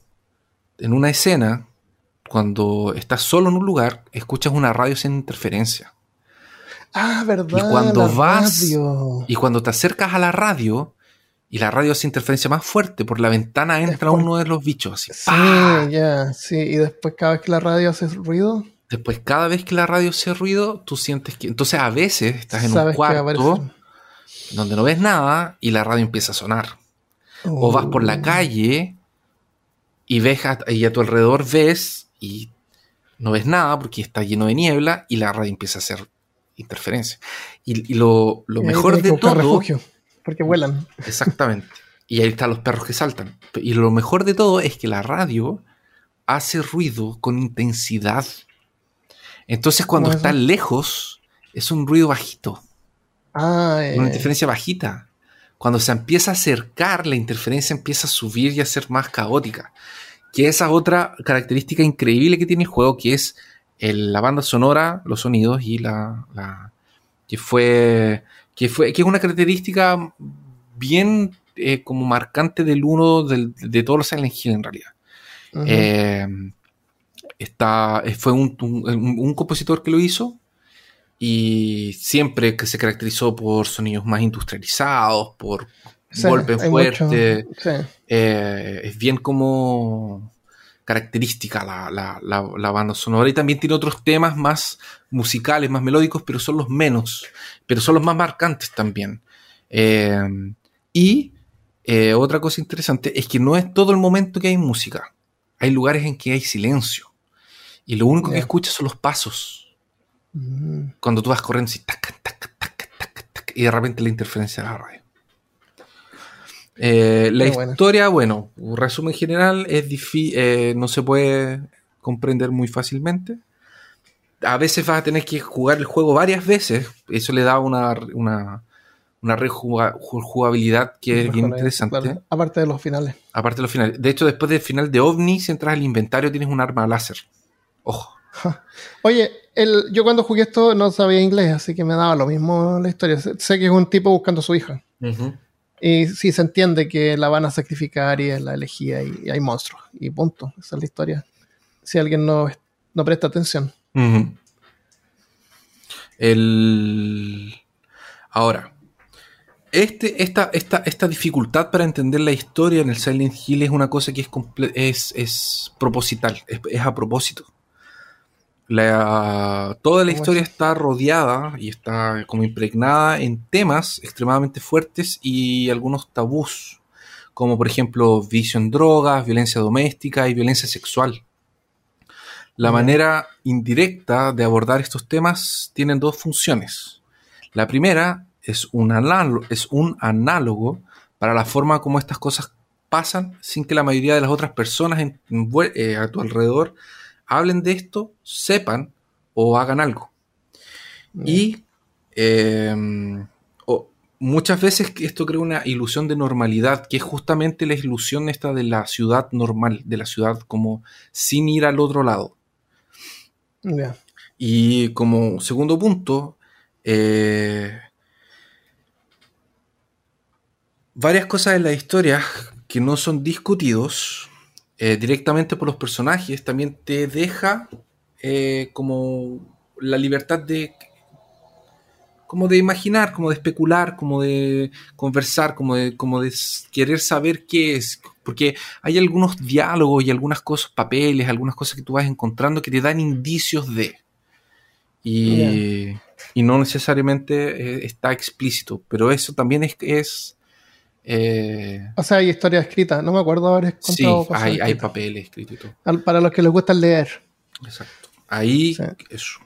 en una escena, cuando estás solo en un lugar, escuchas una radio sin interferencia. Ah, verdad. Y cuando vas- radio. Y cuando te acercas a la radio, y la radio hace interferencia más fuerte, por la ventana entra Después- uno de los bichos. Así, Sí, ya, sí. Y después cada vez que la radio hace ruido, Después, cada vez que la radio hace ruido, tú sientes que. Entonces, a veces estás en un cuarto donde no ves nada y la radio empieza a sonar. O vas por la Oh. calle y ves a, y a tu alrededor ves y no ves nada porque está lleno de niebla y la radio empieza a hacer interferencia. Y, y lo, lo Y mejor de todo. refugio, porque vuelan. Exactamente. Y ahí están los perros que saltan. Y lo mejor de todo es que la radio hace ruido con intensidad. Entonces cuando ¿Cómo es está eso? lejos es un ruido bajito, Ah, eh, una interferencia bajita. Cuando se empieza a acercar, la interferencia empieza a subir y a ser más caótica. Que esa es otra característica increíble que tiene el juego, que es el- la banda sonora, los sonidos y la, la- que fue que fue que es una característica bien eh, como marcante del uno del- de todos los Silent Hill en realidad. ujú. Eh, está, eh, fue un, un- un compositor que lo hizo y siempre que se caracterizó por sonidos más industrializados, por Sí, golpes fuertes. sí. eh, es bien como característica la, la- la- la banda sonora y también tiene otros temas más musicales, más melódicos, pero son los menos, pero son los más marcantes también. Eh, y eh, otra cosa interesante es que no es todo el momento que hay música. Hay lugares en que hay silencio. Y lo único que escuchas son los pasos. Mm. Cuando tú vas corriendo así, taca, taca, taca, taca, taca, y de repente la interferencia de la radio. Eh, la historia, bueno, un resumen general, es difícil, no se puede comprender muy fácilmente. A veces vas a tener que jugar el juego varias veces. Eso le da una, una, una rejuga- ju- jugabilidad que es bien Mejor, eh, interesante. claro, aparte de los finales. Aparte de los finales. De hecho, después del final de OVNI, si entras al inventario, tienes un arma láser. Ojo. Oye, el, yo cuando jugué esto no sabía inglés, así que me daba lo mismo la historia. Sé, sé que es un tipo buscando a su hija. Y sí se entiende que la van a sacrificar y es la elegida y, hay monstruos. Y punto. Esa es la historia. Si alguien no, no presta atención. El... Ahora, este, esta, esta, esta dificultad para entender la historia en el Silent Hill es una cosa que es, es, es proposital, es a propósito. La, toda la ¿Cómo historia es? está rodeada y está como impregnada en temas extremadamente fuertes y algunos tabús, como por ejemplo vicio en drogas, violencia doméstica y violencia sexual. La manera indirecta de abordar estos temas tienen dos funciones. La primera es un, análogo, es un análogo para la forma como estas cosas pasan sin que la mayoría de las otras personas en- eh, a tu alrededor hablen de esto, sepan o hagan algo. Y eh, o- muchas veces esto crea una ilusión de normalidad, que es justamente la ilusión esta de la ciudad normal, de la ciudad como sin ir al otro lado. Y como segundo punto, eh, varias cosas en la historia que no son discutidos eh, directamente por los personajes también te deja eh, como la libertad de como de imaginar, como de especular, como de conversar, como de, como de querer saber qué es. Porque hay algunos diálogos y algunas cosas, papeles, algunas cosas que tú vas encontrando que te dan indicios de. Y, y no necesariamente eh, está explícito. Pero eso también es. es eh, O sea, hay historia escrita. No me acuerdo haber sí, encontrado cosas hay, hay escritas. papeles escritos y todo. Para los que les gusta leer. Exacto. Ahí, Sí. eso.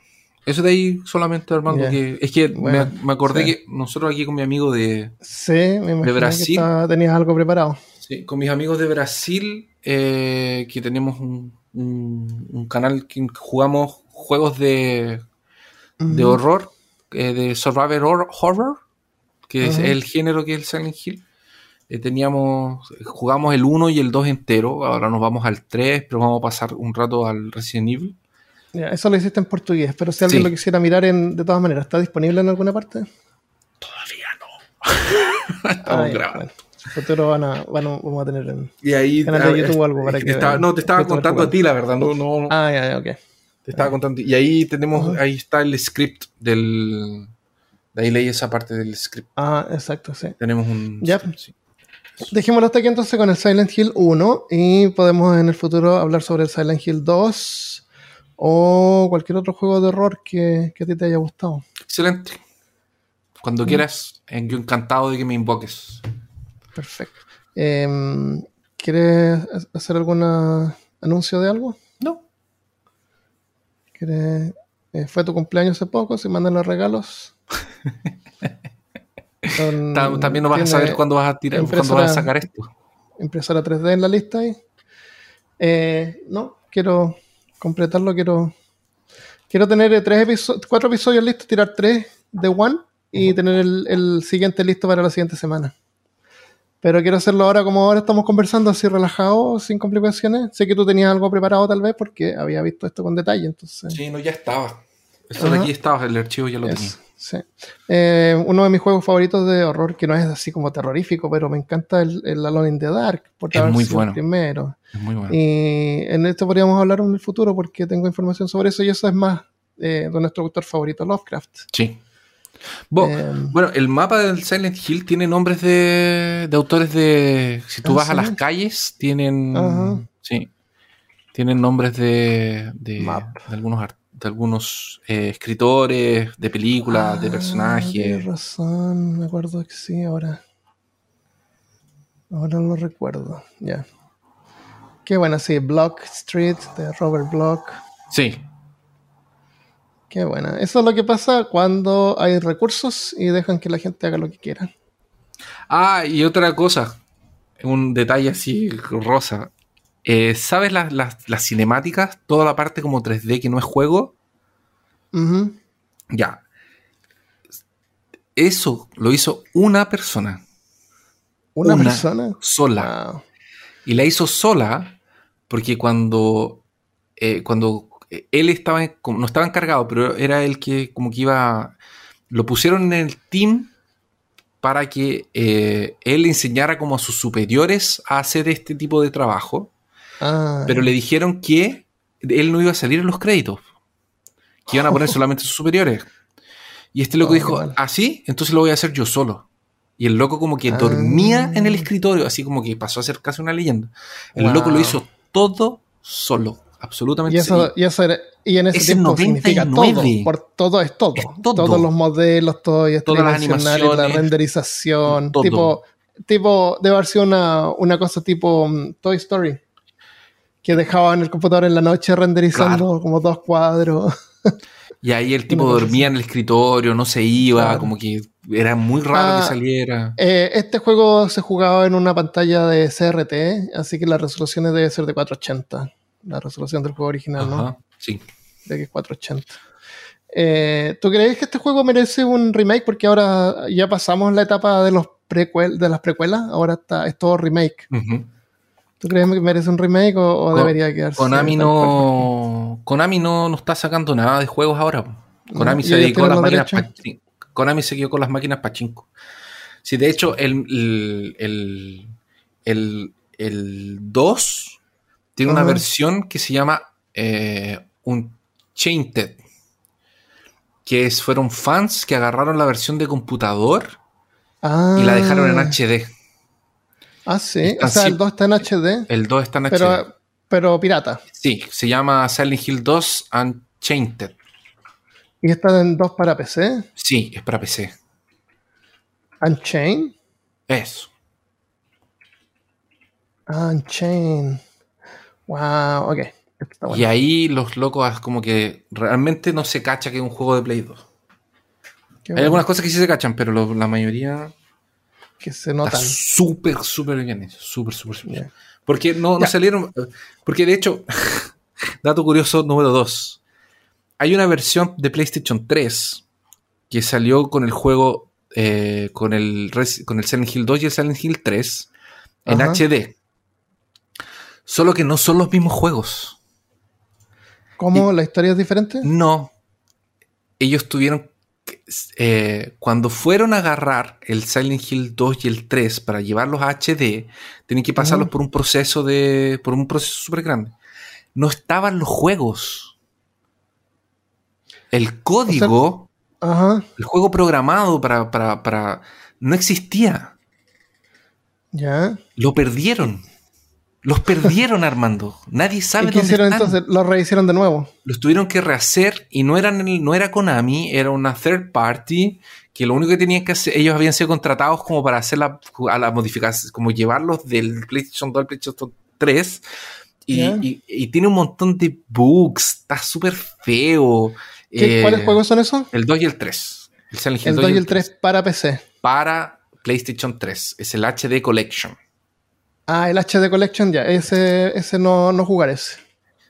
Eso de ahí solamente, Armando, que es que Bueno, me, me acordé sí. que nosotros aquí con mi amigo de, Sí, me imagino Brasil. que tenías algo preparado. Sí, con mis amigos de Brasil, eh, que tenemos un, un, un canal que jugamos juegos de, de horror, eh, de survivor hor- horror, que es el género que es el Silent Hill. Eh, teníamos, jugamos el 1 y el 2 entero, ahora nos vamos al 3, pero vamos a pasar un rato al Resident Evil. Ya, eso lo hiciste en portugués, pero si alguien Sí. lo quisiera mirar en, de todas maneras, ¿está disponible en alguna parte? Todavía no. Estamos Ah, grabando. bueno. En el futuro van a, van a- vamos a tener en... Y ahí Canal de ah, YouTube o algo para que estaba- vean. no, te estaba contando a ti, la verdad. No, no, Ah, ya, ya, ok. te estaba contando. Y ahí tenemos, Ajá. ahí está el script del. De ahí leí esa parte del script. Ah, exacto, sí. Tenemos un. Ya. script, sí. Dejémoslo hasta aquí entonces con el Silent Hill 1 y podemos en el futuro hablar sobre el Silent Hill 2 o cualquier otro juego de horror que, que a ti te haya gustado. Excelente. Cuando quieras, eh, yo encantado de que me invoques. Perfecto. Em, ¿Quieres ha- hacer algún anuncio de algo? No. ¿Quieres, eh, ¿Fue tu cumpleaños hace poco? ¿Se mandan los regalos? Son- También no vas a saber cuándo vas a tirar, cuándo vas a sacar esto. Impresora 3D en la lista ahí. Eh, no, quiero completarlo, quiero quiero tener eh, tres cuatro episodios listos, tirar tres de One y tener el, el siguiente listo para la siguiente semana. Pero quiero hacerlo ahora como ahora estamos conversando, así relajado, sin complicaciones. Sé que tú tenías algo preparado tal vez porque había visto esto con detalle, entonces... Sí, no, ya estaba. Eso de aquí estaba, el archivo ya lo Eso, tenía. Sí. Eh, uno de mis juegos favoritos de horror, que no es así como terrorífico, pero me encanta el, el Alone in the Dark, por Es muy bueno. primero. Es muy bueno. Y en esto podríamos hablar en el futuro porque tengo información sobre eso y eso es más eh, de nuestro autor favorito, Lovecraft. Sí. Bo- Eh, bueno, el mapa del Silent Hill tiene nombres de, de autores de. Si tú ¿Ah, vas a las calles, tienen. Sí. Tienen nombres de. De, de algunos, art- de algunos eh, escritores, de películas, de ah, personajes. Tienes razón, me acuerdo que sí, ahora. Ahora lo recuerdo, ya. Qué buena, sí, Block Street de Robert Block. Sí. Qué buena. Eso es lo que pasa cuando hay recursos y dejan que la gente haga lo que quiera. Ah, y otra cosa. Un detalle así rosa. Eh, ¿Sabes las, las, las cinemáticas? Toda la parte como 3D que no es juego. Ya. Eso lo hizo una persona. Una, Una persona. Sola. Wow. Y la hizo sola porque cuando, eh, cuando él estaba, no estaba encargado, pero era el que como que iba, lo pusieron en el team para que eh, él enseñara como a sus superiores a hacer este tipo de trabajo, Ah, pero le dijeron que él no iba a salir en los créditos, que iban a poner solamente sus superiores. Y este loco Oh, dijo, así, entonces lo voy a hacer yo solo. Y el loco como que Ah. dormía en el escritorio, así como que pasó a ser casi una leyenda. El Wow. loco lo hizo todo solo, absolutamente y, eso, solo. y, eso era- y en ese Es el tiempo significa todo. 99. Por todo es todo. Es todo. Todos los modelos, todo y es Todas las y la animaciones, renderización. todo. Tipo, tipo, debe haber sido una, una cosa tipo mm, Toy Story. Que dejaban el computador en la noche renderizando como dos cuadros. Y ahí el tipo dormía en el escritorio, no se iba, Claro. como que era muy raro Ah. que saliera. Eh, este juego se jugaba en una pantalla de CRT, así que las resoluciones debe ser de 480. La resolución del juego original, ¿no? Sí. de que es 480. Eh, ¿Tú crees que este juego merece un remake? Porque ahora ya pasamos la etapa de los precuel, de las precuelas, ahora está, es todo remake. ¿Tú crees que merece un remake o, o debería quedarse? Konami no, Konami no, no está sacando nada de juegos ahora. Konami se dedicó a las máquinas Konami se quedó con las máquinas pachinko. Sí, de hecho, el, el, el, el, el 2 tiene una versión que se llama eh, un Chainted. Que es, fueron fans que agarraron la versión de computador Ah, y la dejaron en HD. Ah, sí. Está O sea, el 2 está en HD, El 2 está en HD. pero, pero pirata. Sí, se llama Silent Hill 2 Unchained. Y está en 2 para PC. Sí, es para PC. Unchained. Eso. Unchained. Wow, ok. Está bueno. Y ahí los locos como que realmente no se cacha que es un juego de Play 2. Qué Hay bueno algunas cosas que sí se cachan, pero lo- la mayoría que se notan. súper, súper bien hecho. Súper, súper, súper. Ya. Porque no, no salieron. Porque de hecho, Dato curioso número 2. Hay una versión de PlayStation 3 que salió con el juego, eh, con, el, con el Silent Hill 2 y el Silent Hill 3 en Ajá. HD. Solo que no son los mismos juegos. ¿Cómo la historia es diferente? No. Ellos tuvieron. Eh, cuando fueron a agarrar el Silent Hill 2 y el 3 para llevarlos a HD, tienen que pasarlos por un proceso de. por un proceso súper grande. No estaban los juegos. El código, el juego programado para, para, para. no existía. ya. Lo perdieron. Los perdieron, Armando. Nadie sabe ¿Y qué dónde hicieron están. entonces? Lo rehicieron de nuevo. los tuvieron que rehacer y no, eran el- no era Konami, era una third party que lo único que tenían que hacer, ellos habían sido contratados como para hacer la, a la modificación, como llevarlos del PlayStation 2 al PlayStation 3 y, y- y tiene un montón de bugs, está súper feo. ¿Qué- Eh, ¿Cuáles juegos son esos? El 2 y el 3. El El 2 y el 3 para PC. para PlayStation 3. Es el HD Collection. Ah, el HD Collection, ya. Ese, ese no, no jugar ese.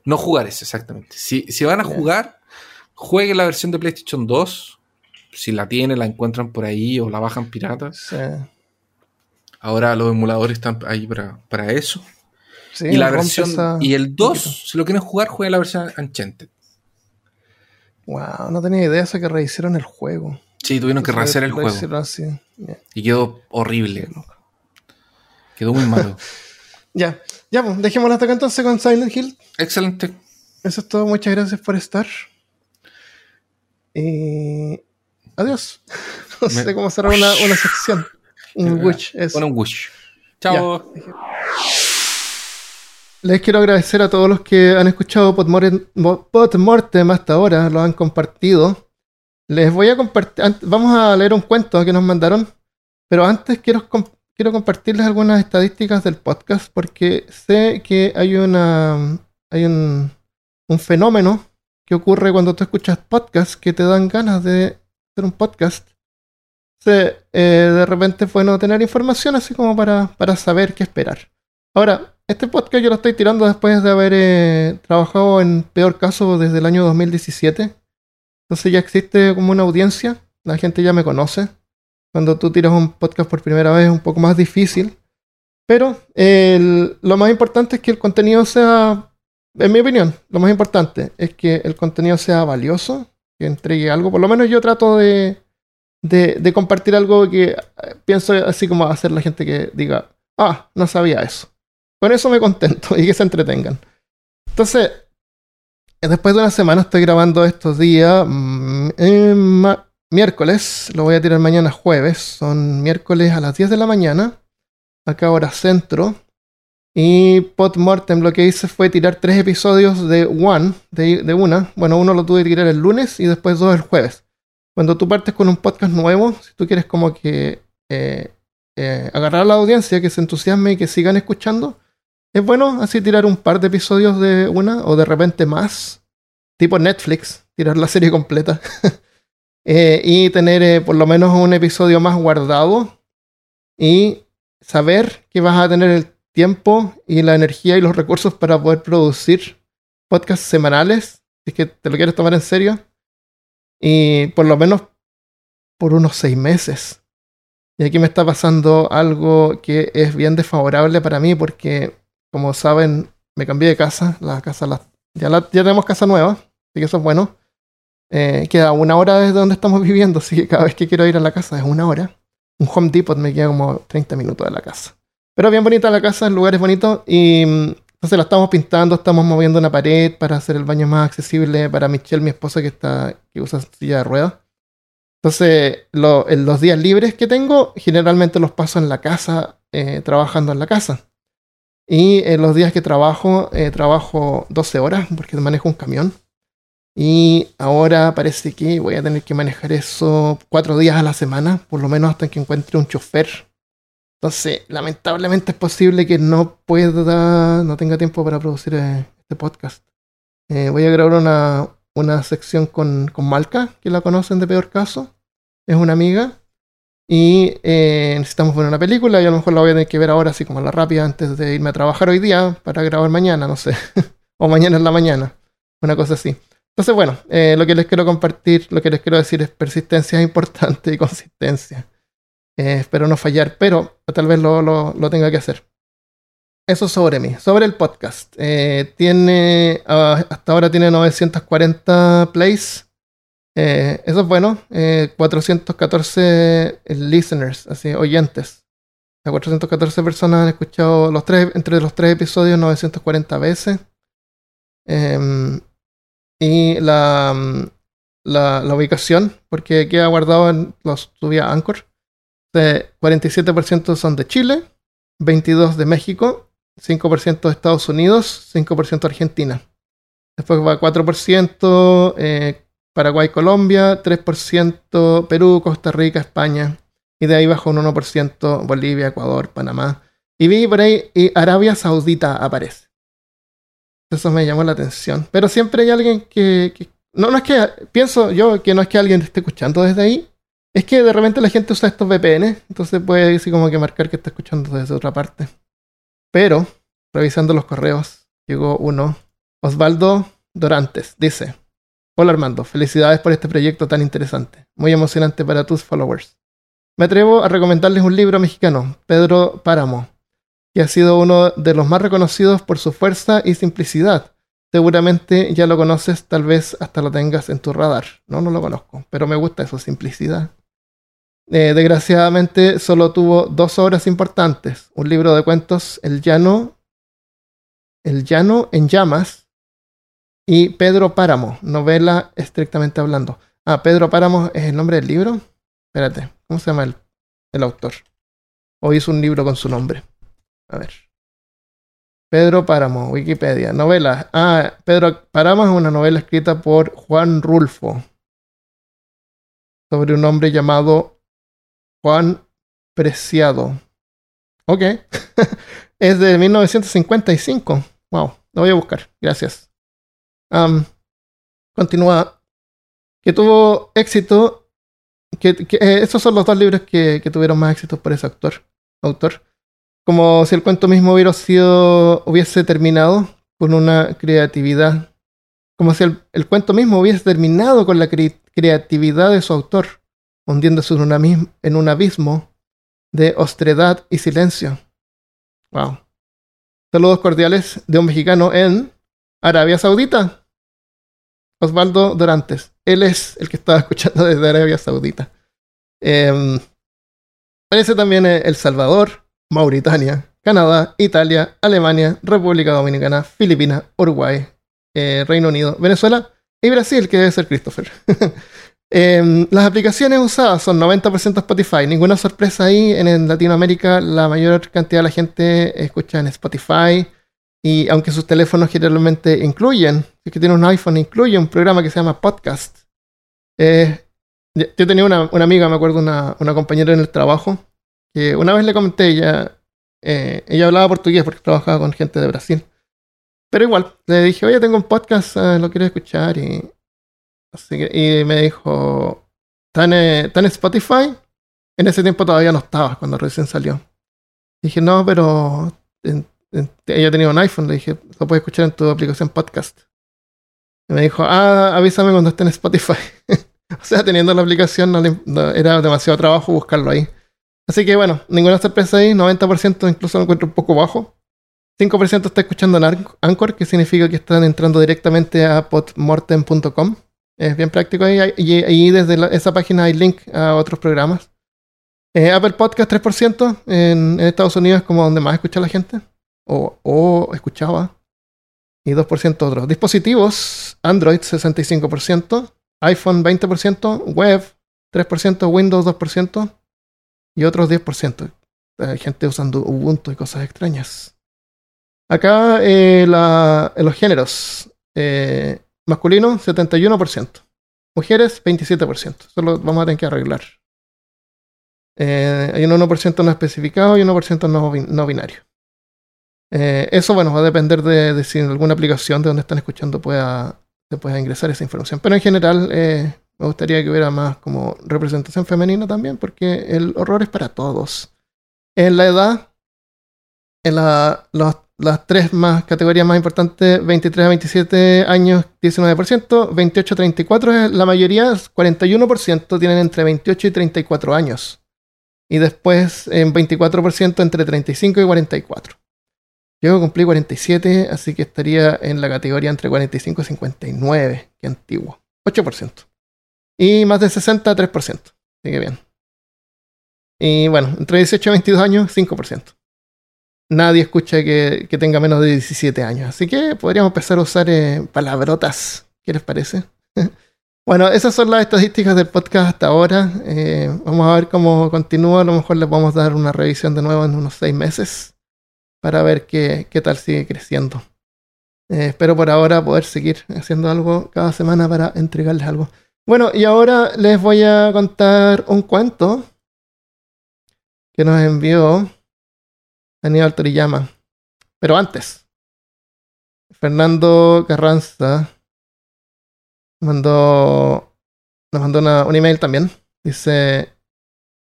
No jugar ese, exactamente. Si, si van a jugar, jueguen la versión de PlayStation 2. Si la tienen, la encuentran por ahí o la bajan pirata. Sí. Ahora los emuladores están ahí para, para eso. Sí, y la versión. esa- Y el 2, poquito. si lo quieren jugar, jueguen la versión Enchanted. Wow, no tenía idea eso que rehicieron el juego. Sí, tuvieron que rehacer el juego. así. Y quedó horrible. Quedó muy malo. Ya, ya, pues, dejémoslo hasta acá entonces con Silent Hill. Excelente. Eso es todo. Muchas gracias por estar. Y adiós. No Me- sé cómo cerrar una, una sección. Un wish. Pon un wish. Chao. Les quiero agradecer a todos los que han escuchado Podmortem hasta ahora, lo han compartido. Les voy a compartir, vamos a leer un cuento que nos mandaron, pero antes quiero, quiero compartirles algunas estadísticas del podcast porque sé que hay una hay un, un fenómeno que ocurre cuando tú escuchas podcasts que te dan ganas de hacer un podcast. Entonces, eh, de repente es bueno tener información así como para, para saber qué esperar. Ahora, este podcast yo lo estoy tirando después de haber eh, trabajado en peor caso desde el año 2017. Entonces ya existe como una audiencia, la gente ya me conoce. Cuando tú tiras un podcast por primera vez es un poco más difícil. Pero lo más importante es que el contenido sea, en mi opinión, lo más importante es que el contenido sea valioso, que entregue algo. Por lo menos yo trato de, compartir algo que eh, pienso así como hacer la gente que diga, ah, no sabía eso. Con eso me contento y que se entretengan. Entonces, después de una semana estoy grabando estos días, mm, eh, miércoles, lo voy a tirar mañana jueves, son miércoles a las 10 de la mañana, acá hora centro. Y Podmortem lo que hice fue tirar tres episodios de One, de, una. Bueno, uno lo tuve que tirar el lunes y después dos el jueves. Cuando tú partes con un podcast nuevo, si tú quieres como que eh, eh, agarrar a la audiencia, que se entusiasme y que sigan escuchando, es bueno así tirar un par de episodios de una o de repente más, tipo Netflix, tirar la serie completa Eh, y tener eh, por lo menos un episodio más guardado y saber que vas a tener el tiempo y la energía y los recursos para poder producir podcasts semanales, si es que te lo quieres tomar en serio, y por lo menos por unos seis meses. Y aquí me está pasando algo que es bien desfavorable para mí porque, como saben, me cambié de casa. La casa la, ya, la- ya tenemos casa nueva, así que eso es bueno. Eh, queda una hora desde donde estamos viviendo, así que cada vez que quiero ir a la casa es una hora. Un Home Depot me queda como 30 minutos de la casa. Pero bien bonita la casa, el lugar es bonito y mm, entonces la estamos pintando, estamos moviendo una pared para hacer el baño más accesible para Michelle, mi esposa que está que usa silla de ruedas. Entonces, lo- en los días libres que tengo, generalmente los paso en la casa, eh, trabajando en la casa. Y en los días que trabajo, eh, trabajo 12 horas porque manejo un camión. Y ahora parece que voy a tener que manejar eso cuatro días a la semana, por lo menos hasta que encuentre un chofer. Entonces, lamentablemente es posible que no pueda, no tenga tiempo para producir eh, este podcast. Eh, voy a grabar una, una sección con, con Malca, que la conocen de peor caso. Es una amiga. Y eh, necesitamos ver una película y a lo mejor la voy a tener que ver ahora así como a la rápida antes de irme a trabajar hoy día para grabar mañana, no sé. o mañana en la mañana, una cosa así. Entonces, bueno, eh, lo que les quiero compartir, lo que les quiero decir es persistencia es importante y consistencia. Eh, espero no fallar, pero tal vez lo, lo, tenga que hacer. Eso sobre mí. Sobre el podcast. Eh, tiene, uh, hasta ahora tiene 940 plays. Eso es bueno. 414 listeners, así, oyentes. 414 personas han escuchado los tres, entre los tres episodios 940 veces. Em, y la, la, la, ubicación, porque queda guardado en los subí a Anchor. 47% son de Chile, 22% de México, 5% de Estados Unidos, 5% Argentina. Después va 4% eh, Paraguay, Colombia, 3% Perú, Costa Rica, España. Y de ahí baja un 1% Bolivia, Ecuador, Panamá. Y vi por ahí y Arabia Saudita aparece. Eso me llamó la atención. Pero siempre hay alguien que, No, no es que. Pienso yo que no es que alguien esté escuchando desde ahí. Es que de repente la gente usa estos VPN. Entonces puede así como que marcar que está escuchando desde otra parte. Pero, revisando los correos, llegó uno. Osvaldo Dorantes dice: Hola Armando, felicidades por este proyecto tan interesante. Muy emocionante para tus followers. Me atrevo a recomendarles un libro mexicano, Pedro Páramo, que ha sido uno de los más reconocidos por su fuerza y simplicidad. Seguramente ya lo conoces, tal vez hasta lo tengas en tu radar. No, no lo conozco, pero me gusta eso, simplicidad. Eh, desgraciadamente solo tuvo dos obras importantes, un libro de cuentos, El Llano, El Llano en Llamas, y Pedro Páramo, novela estrictamente hablando. Ah, Pedro Páramo es el nombre del libro. Espérate, ¿cómo se llama el, el autor? O hizo un libro con su nombre. A ver. Pedro Páramo, Wikipedia. Novela. Ah, Pedro Páramo es una novela escrita por Juan Rulfo. Sobre un hombre llamado Juan Preciado. Ok. es de 1955. Wow. Lo voy a buscar. Gracias. Continúa. Que tuvo éxito. Que, eh, estos son los dos libros que, que tuvieron más éxito por ese autor. autor como si el cuento mismo hubiera sido, hubiese terminado con una creatividad, como si el, el cuento mismo hubiese terminado con la cre creatividad de su autor, hundiéndose en un abismo de ostredad y silencio. Wow. Saludos cordiales de un mexicano en Arabia Saudita. Osvaldo Dorantes. Él es el que estaba escuchando desde Arabia Saudita. Eh, parece también El Salvador, Mauritania, Canadá, Italia, Alemania, República Dominicana, Filipinas, Uruguay, eh, Reino Unido, Venezuela y Brasil, que debe ser Christopher. eh, las aplicaciones usadas son 90% Spotify. Ninguna sorpresa ahí. En Latinoamérica la mayor cantidad de la gente escucha en Spotify. Y aunque sus teléfonos generalmente incluyen, si es que tiene un iPhone, incluye un programa que se llama Podcast. Eh, yo tenía una, una, amiga, me acuerdo, una, una compañera en el trabajo, que una vez le comenté, ella, eh, ella hablaba portugués porque trabajaba con gente de Brasil. Pero igual, le dije, oye, tengo un podcast, eh, lo quiero escuchar. Y, así que, y me dijo, ¿está en, ¿está en Spotify? En ese tiempo todavía no estaba, cuando recién salió. Dije, no, pero ella tenía un iPhone, le dije, lo puedes escuchar en tu aplicación podcast. Y me dijo, ah, avísame cuando esté en Spotify. o sea, teniendo la aplicación no, no, era demasiado trabajo buscarlo ahí. Así que bueno, ninguna sorpresa ahí, 90% incluso lo encuentro un poco bajo. 5% está escuchando en Anchor, que significa que están entrando directamente a podmortem.com. Es bien práctico ahí, y ahí desde esa página hay link a otros programas. Eh, Apple Podcast 3%, en, en, Estados Unidos es como donde más escucha la gente, o, o escuchaba, y 2% otros. Dispositivos, Android 65%, iPhone 20%, web 3%, Windows 2%, y otros 10%. Hay gente usando Ubuntu y cosas extrañas. Acá eh, en los géneros. Eh, masculino, 71%. Mujeres, 27%. Eso lo vamos a tener que arreglar. Eh, hay un 1% no especificado y un 1% no, binario. Eso, bueno, va a depender de, de, si en alguna aplicación de donde están escuchando pueda, se pueda ingresar esa información. Pero en general, me gustaría que hubiera más como representación femenina también, porque el horror es para todos. En la edad, en la, los, las tres más categorías más importantes, 23 a 27 años, 19%, 28 a 34 es la mayoría, 41% tienen entre 28 y 34 años. Y después en 24% entre 35 y 44. Yo cumplí 47, así que estaría en la categoría entre 45 y 59, que antiguo. 8%. Y más de 60 a 3%. Así que bien. Y bueno, entre 18 y 22 años, 5% nadie escucha que, tenga menos de 17 años. Así que podríamos empezar a usar eh, palabrotas. ¿Qué les parece? bueno, esas son las estadísticas del podcast hasta ahora. Eh, vamos a ver cómo continúa. A lo mejor les vamos a dar una revisión de nuevo en unos seis meses para ver qué, qué tal sigue creciendo. Eh, espero por ahora poder seguir haciendo algo cada semana para entregarles algo. Bueno, y ahora les voy a contar un cuento que nos envió Aníbal Toriyama. Pero antes, Fernando Carranza mandó, nos mandó un email también. Dice,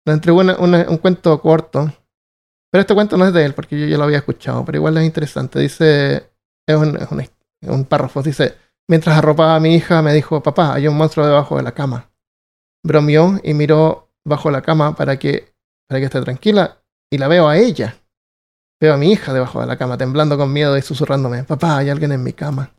nos entregó un cuento corto. Pero este cuento no es de él, porque yo ya lo había escuchado, pero igual es interesante. Dice, es un, es un, un párrafo, dice, mientras arropaba a mi hija me dijo, papá, hay un monstruo debajo de la cama. Bromeó y miró bajo la cama para que, para que esté tranquila y la veo a ella Veo a mi hija debajo de la cama, temblando con miedo y susurrándome, papá, hay alguien en mi cama.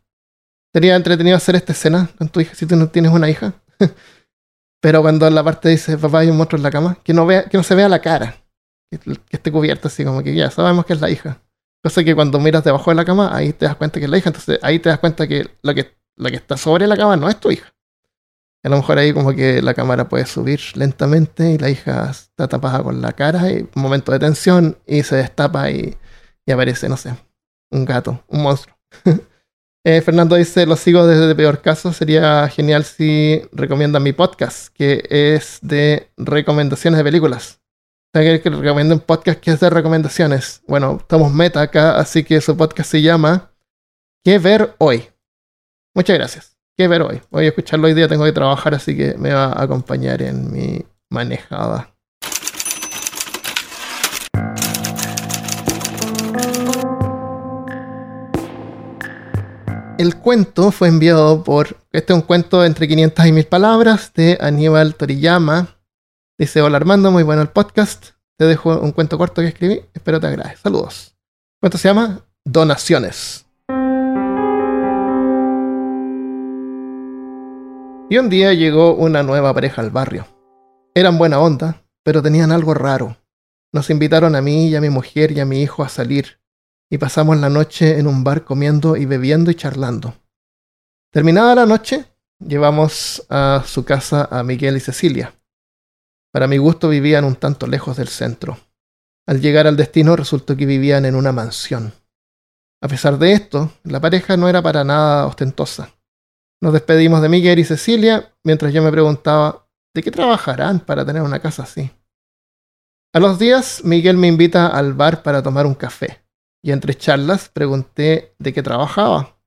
Sería entretenido hacer esta escena con tu hija si tú no tienes una hija. Pero cuando la parte dice, papá, hay un monstruo en la cama, que no, vea, que no se vea la cara, que, esté cubierta así como que ya sabemos que es la hija. Cosa que cuando miras debajo de la cama, ahí te das cuenta que es la hija. Entonces ahí te das cuenta que lo que, lo que está sobre la cama no es tu hija. A lo mejor ahí como que la cámara puede subir lentamente y la hija está tapada con la cara y un momento de tensión y se destapa y, aparece, no sé, un gato, un monstruo. Eh, Fernando dice, lo sigo desde peor caso, sería genial si recomiendan mi podcast, que es de recomendaciones de películas. que recomiendo un podcast que es de recomendaciones. Bueno, estamos meta acá, así que su podcast se llama ¿Qué ver hoy? Muchas gracias qué ver hoy. Voy a escucharlo hoy día, tengo que trabajar, así que me va a acompañar en mi manejada. El cuento fue enviado por. Este es un cuento entre 500 y 1000 palabras de Aníbal Toriyama. Dice: Hola Armando, muy bueno el podcast. Te dejo un cuento corto que escribí. Espero te agrade. Saludos. El cuento se llama Donaciones. Y un día llegó una nueva pareja al barrio. Eran buena onda, pero tenían algo raro. Nos invitaron a mí y a mi mujer y a mi hijo a salir, y pasamos la noche en un bar comiendo y bebiendo y charlando. Terminada la noche, llevamos a su casa a Miguel y Cecilia. Para mi gusto vivían un tanto lejos del centro. Al llegar al destino resultó que vivían en una mansión. A pesar de esto, la pareja no era para nada ostentosa. Nos despedimos de Miguel y Cecilia mientras yo me preguntaba de qué trabajarán para tener una casa así. A los días, Miguel me invita al bar para tomar un café, y entre charlas pregunté de qué trabajaba.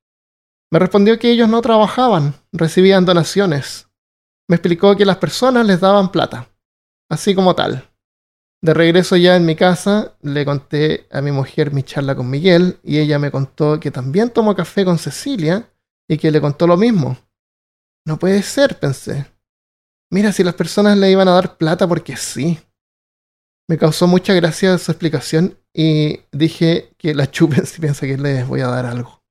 Me respondió que ellos no trabajaban, recibían donaciones. Me explicó que las personas les daban plata, así como tal. De regreso ya en mi casa, le conté a mi mujer mi charla con Miguel y ella me contó que también tomó café con Cecilia y que le contó lo mismo. No puede ser, pensé. Mira, si las personas le iban a dar plata porque sí. Me causó mucha gracia su explicación y dije que la chupen si piensa que les voy a dar algo.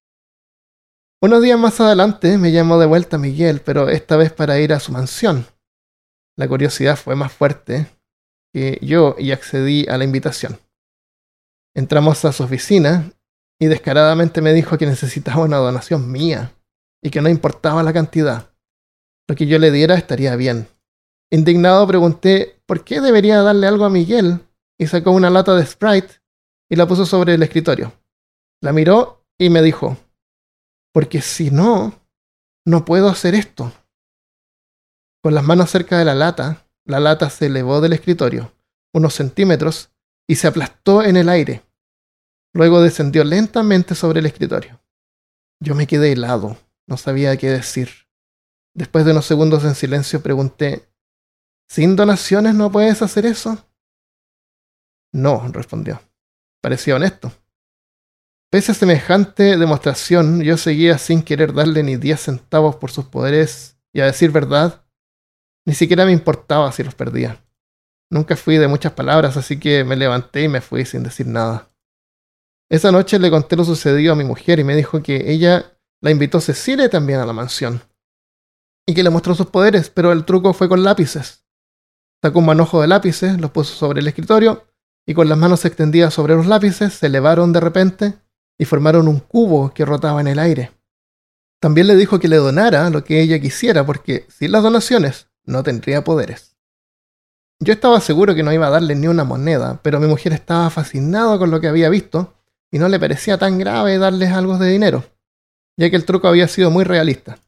Unos días más adelante me llamó de vuelta Miguel, pero esta vez para ir a su mansión. La curiosidad fue más fuerte que yo y accedí a la invitación. Entramos a su oficina y descaradamente me dijo que necesitaba una donación mía y que no importaba la cantidad. Lo que yo le diera estaría bien. Indignado pregunté por qué debería darle algo a Miguel y sacó una lata de Sprite y la puso sobre el escritorio. La miró y me dijo, porque si no, no puedo hacer esto. Con las manos cerca de la lata, la lata se elevó del escritorio unos centímetros y se aplastó en el aire. Luego descendió lentamente sobre el escritorio. Yo me quedé helado. No sabía qué decir. Después de unos segundos en silencio pregunté, ¿Sin donaciones no puedes hacer eso? No, respondió. Parecía honesto. Pese a semejante demostración, yo seguía sin querer darle ni 10 centavos por sus poderes y a decir verdad, ni siquiera me importaba si los perdía. Nunca fui de muchas palabras, así que me levanté y me fui sin decir nada. Esa noche le conté lo sucedido a mi mujer y me dijo que ella la invitó Cecilia también a la mansión. Y que le mostró sus poderes, pero el truco fue con lápices. Sacó un manojo de lápices, los puso sobre el escritorio y con las manos extendidas sobre los lápices se elevaron de repente y formaron un cubo que rotaba en el aire. También le dijo que le donara lo que ella quisiera porque sin las donaciones no tendría poderes. Yo estaba seguro que no iba a darle ni una moneda, pero mi mujer estaba fascinada con lo que había visto y no le parecía tan grave darles algo de dinero, ya que el truco había sido muy realista.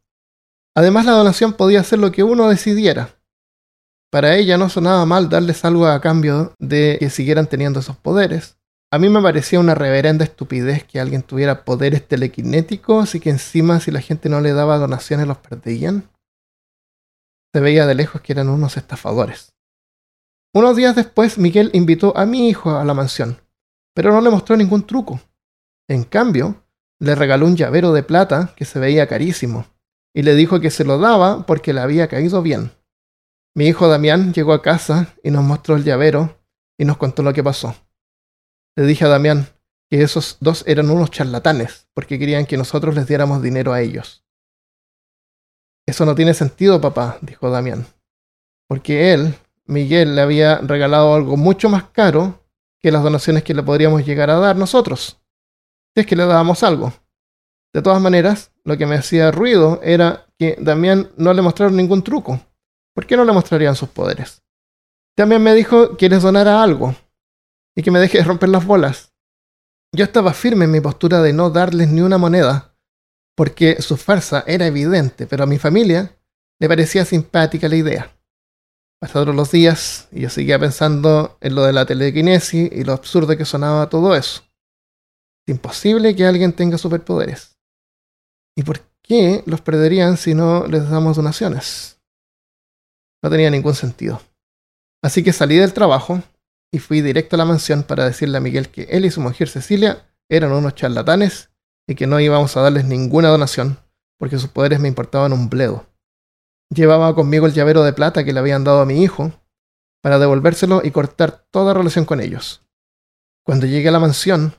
Además, la donación podía ser lo que uno decidiera. Para ella no sonaba mal darles algo a cambio de que siguieran teniendo esos poderes, a mí me parecía una reverenda estupidez que alguien tuviera poderes telequinéticos y que encima si la gente no le daba donaciones los perdían. Se veía de lejos que eran unos estafadores. Unos días después, Miguel invitó a mi hijo a la mansión, pero no le mostró ningún truco. En cambio, le regaló un llavero de plata que se veía carísimo, y le dijo que se lo daba porque le había caído bien. Mi hijo Damián llegó a casa y nos mostró el llavero y nos contó lo que pasó. Le dije a Damián que esos dos eran unos charlatanes, porque querían que nosotros les diéramos dinero a ellos. Eso no tiene sentido, papá, dijo Damián, porque él, Miguel, le había regalado algo mucho más caro que las donaciones que le podríamos llegar a dar nosotros, si es que le dábamos algo. De todas maneras, lo que me hacía ruido era que Damián no le mostraron ningún truco. ¿Por qué no le mostrarían sus poderes? También me dijo que les donara algo, y que me deje de romper las bolas. Yo estaba firme en mi postura de no darles ni una moneda, porque su farsa era evidente, pero a mi familia le parecía simpática la idea. Pasaron los días y yo seguía pensando en lo de la telequinesis y lo absurdo que sonaba todo eso. Es imposible que alguien tenga superpoderes. ¿Y por qué los perderían si no les damos donaciones? No tenía ningún sentido. Así que salí del trabajo y fui directo a la mansión para decirle a Miguel que él y su mujer Cecilia eran unos charlatanes y que no íbamos a darles ninguna donación porque sus poderes me importaban un bledo. Llevaba conmigo el llavero de plata que le habían dado a mi hijo para devolvérselo y cortar toda relación con ellos. Cuando llegué a la mansión,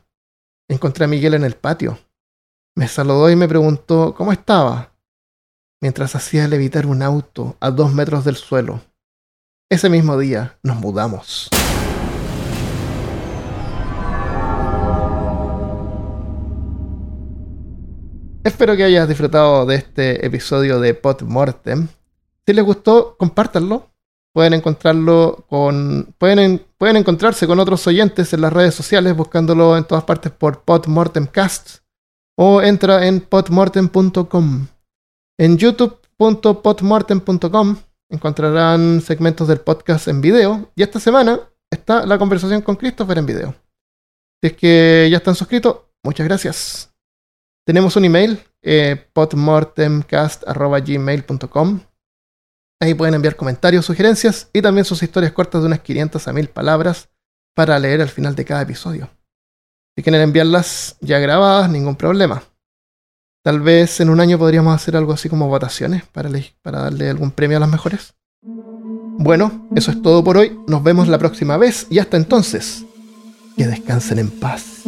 encontré a Miguel en el patio. Me saludó y me preguntó cómo estaba, mientras hacía levitar un auto a dos metros del suelo. Ese mismo día nos mudamos. Espero que hayas disfrutado de este episodio de Pod Mortem. Si les gustó, compártanlo. Pueden encontrarlo con. Pueden, pueden encontrarse con otros oyentes en las redes sociales buscándolo en todas partes por Podmortemcast. O entra en podmortem.com. En youtube.podmortem.com encontrarán segmentos del podcast en video. Y esta semana está la conversación con Christopher en video. Si es que ya están suscritos, muchas gracias. Tenemos un email, eh, podmortemcast.gmail.com. Ahí pueden enviar comentarios, sugerencias y también sus historias cortas de unas 500 a 1000 palabras para leer al final de cada episodio. Si quieren enviarlas ya grabadas, ningún problema. Tal vez en un año podríamos hacer algo así como votaciones para, para darle algún premio a las mejores. Bueno, eso es todo por hoy. Nos vemos la próxima vez y hasta entonces, que descansen en paz.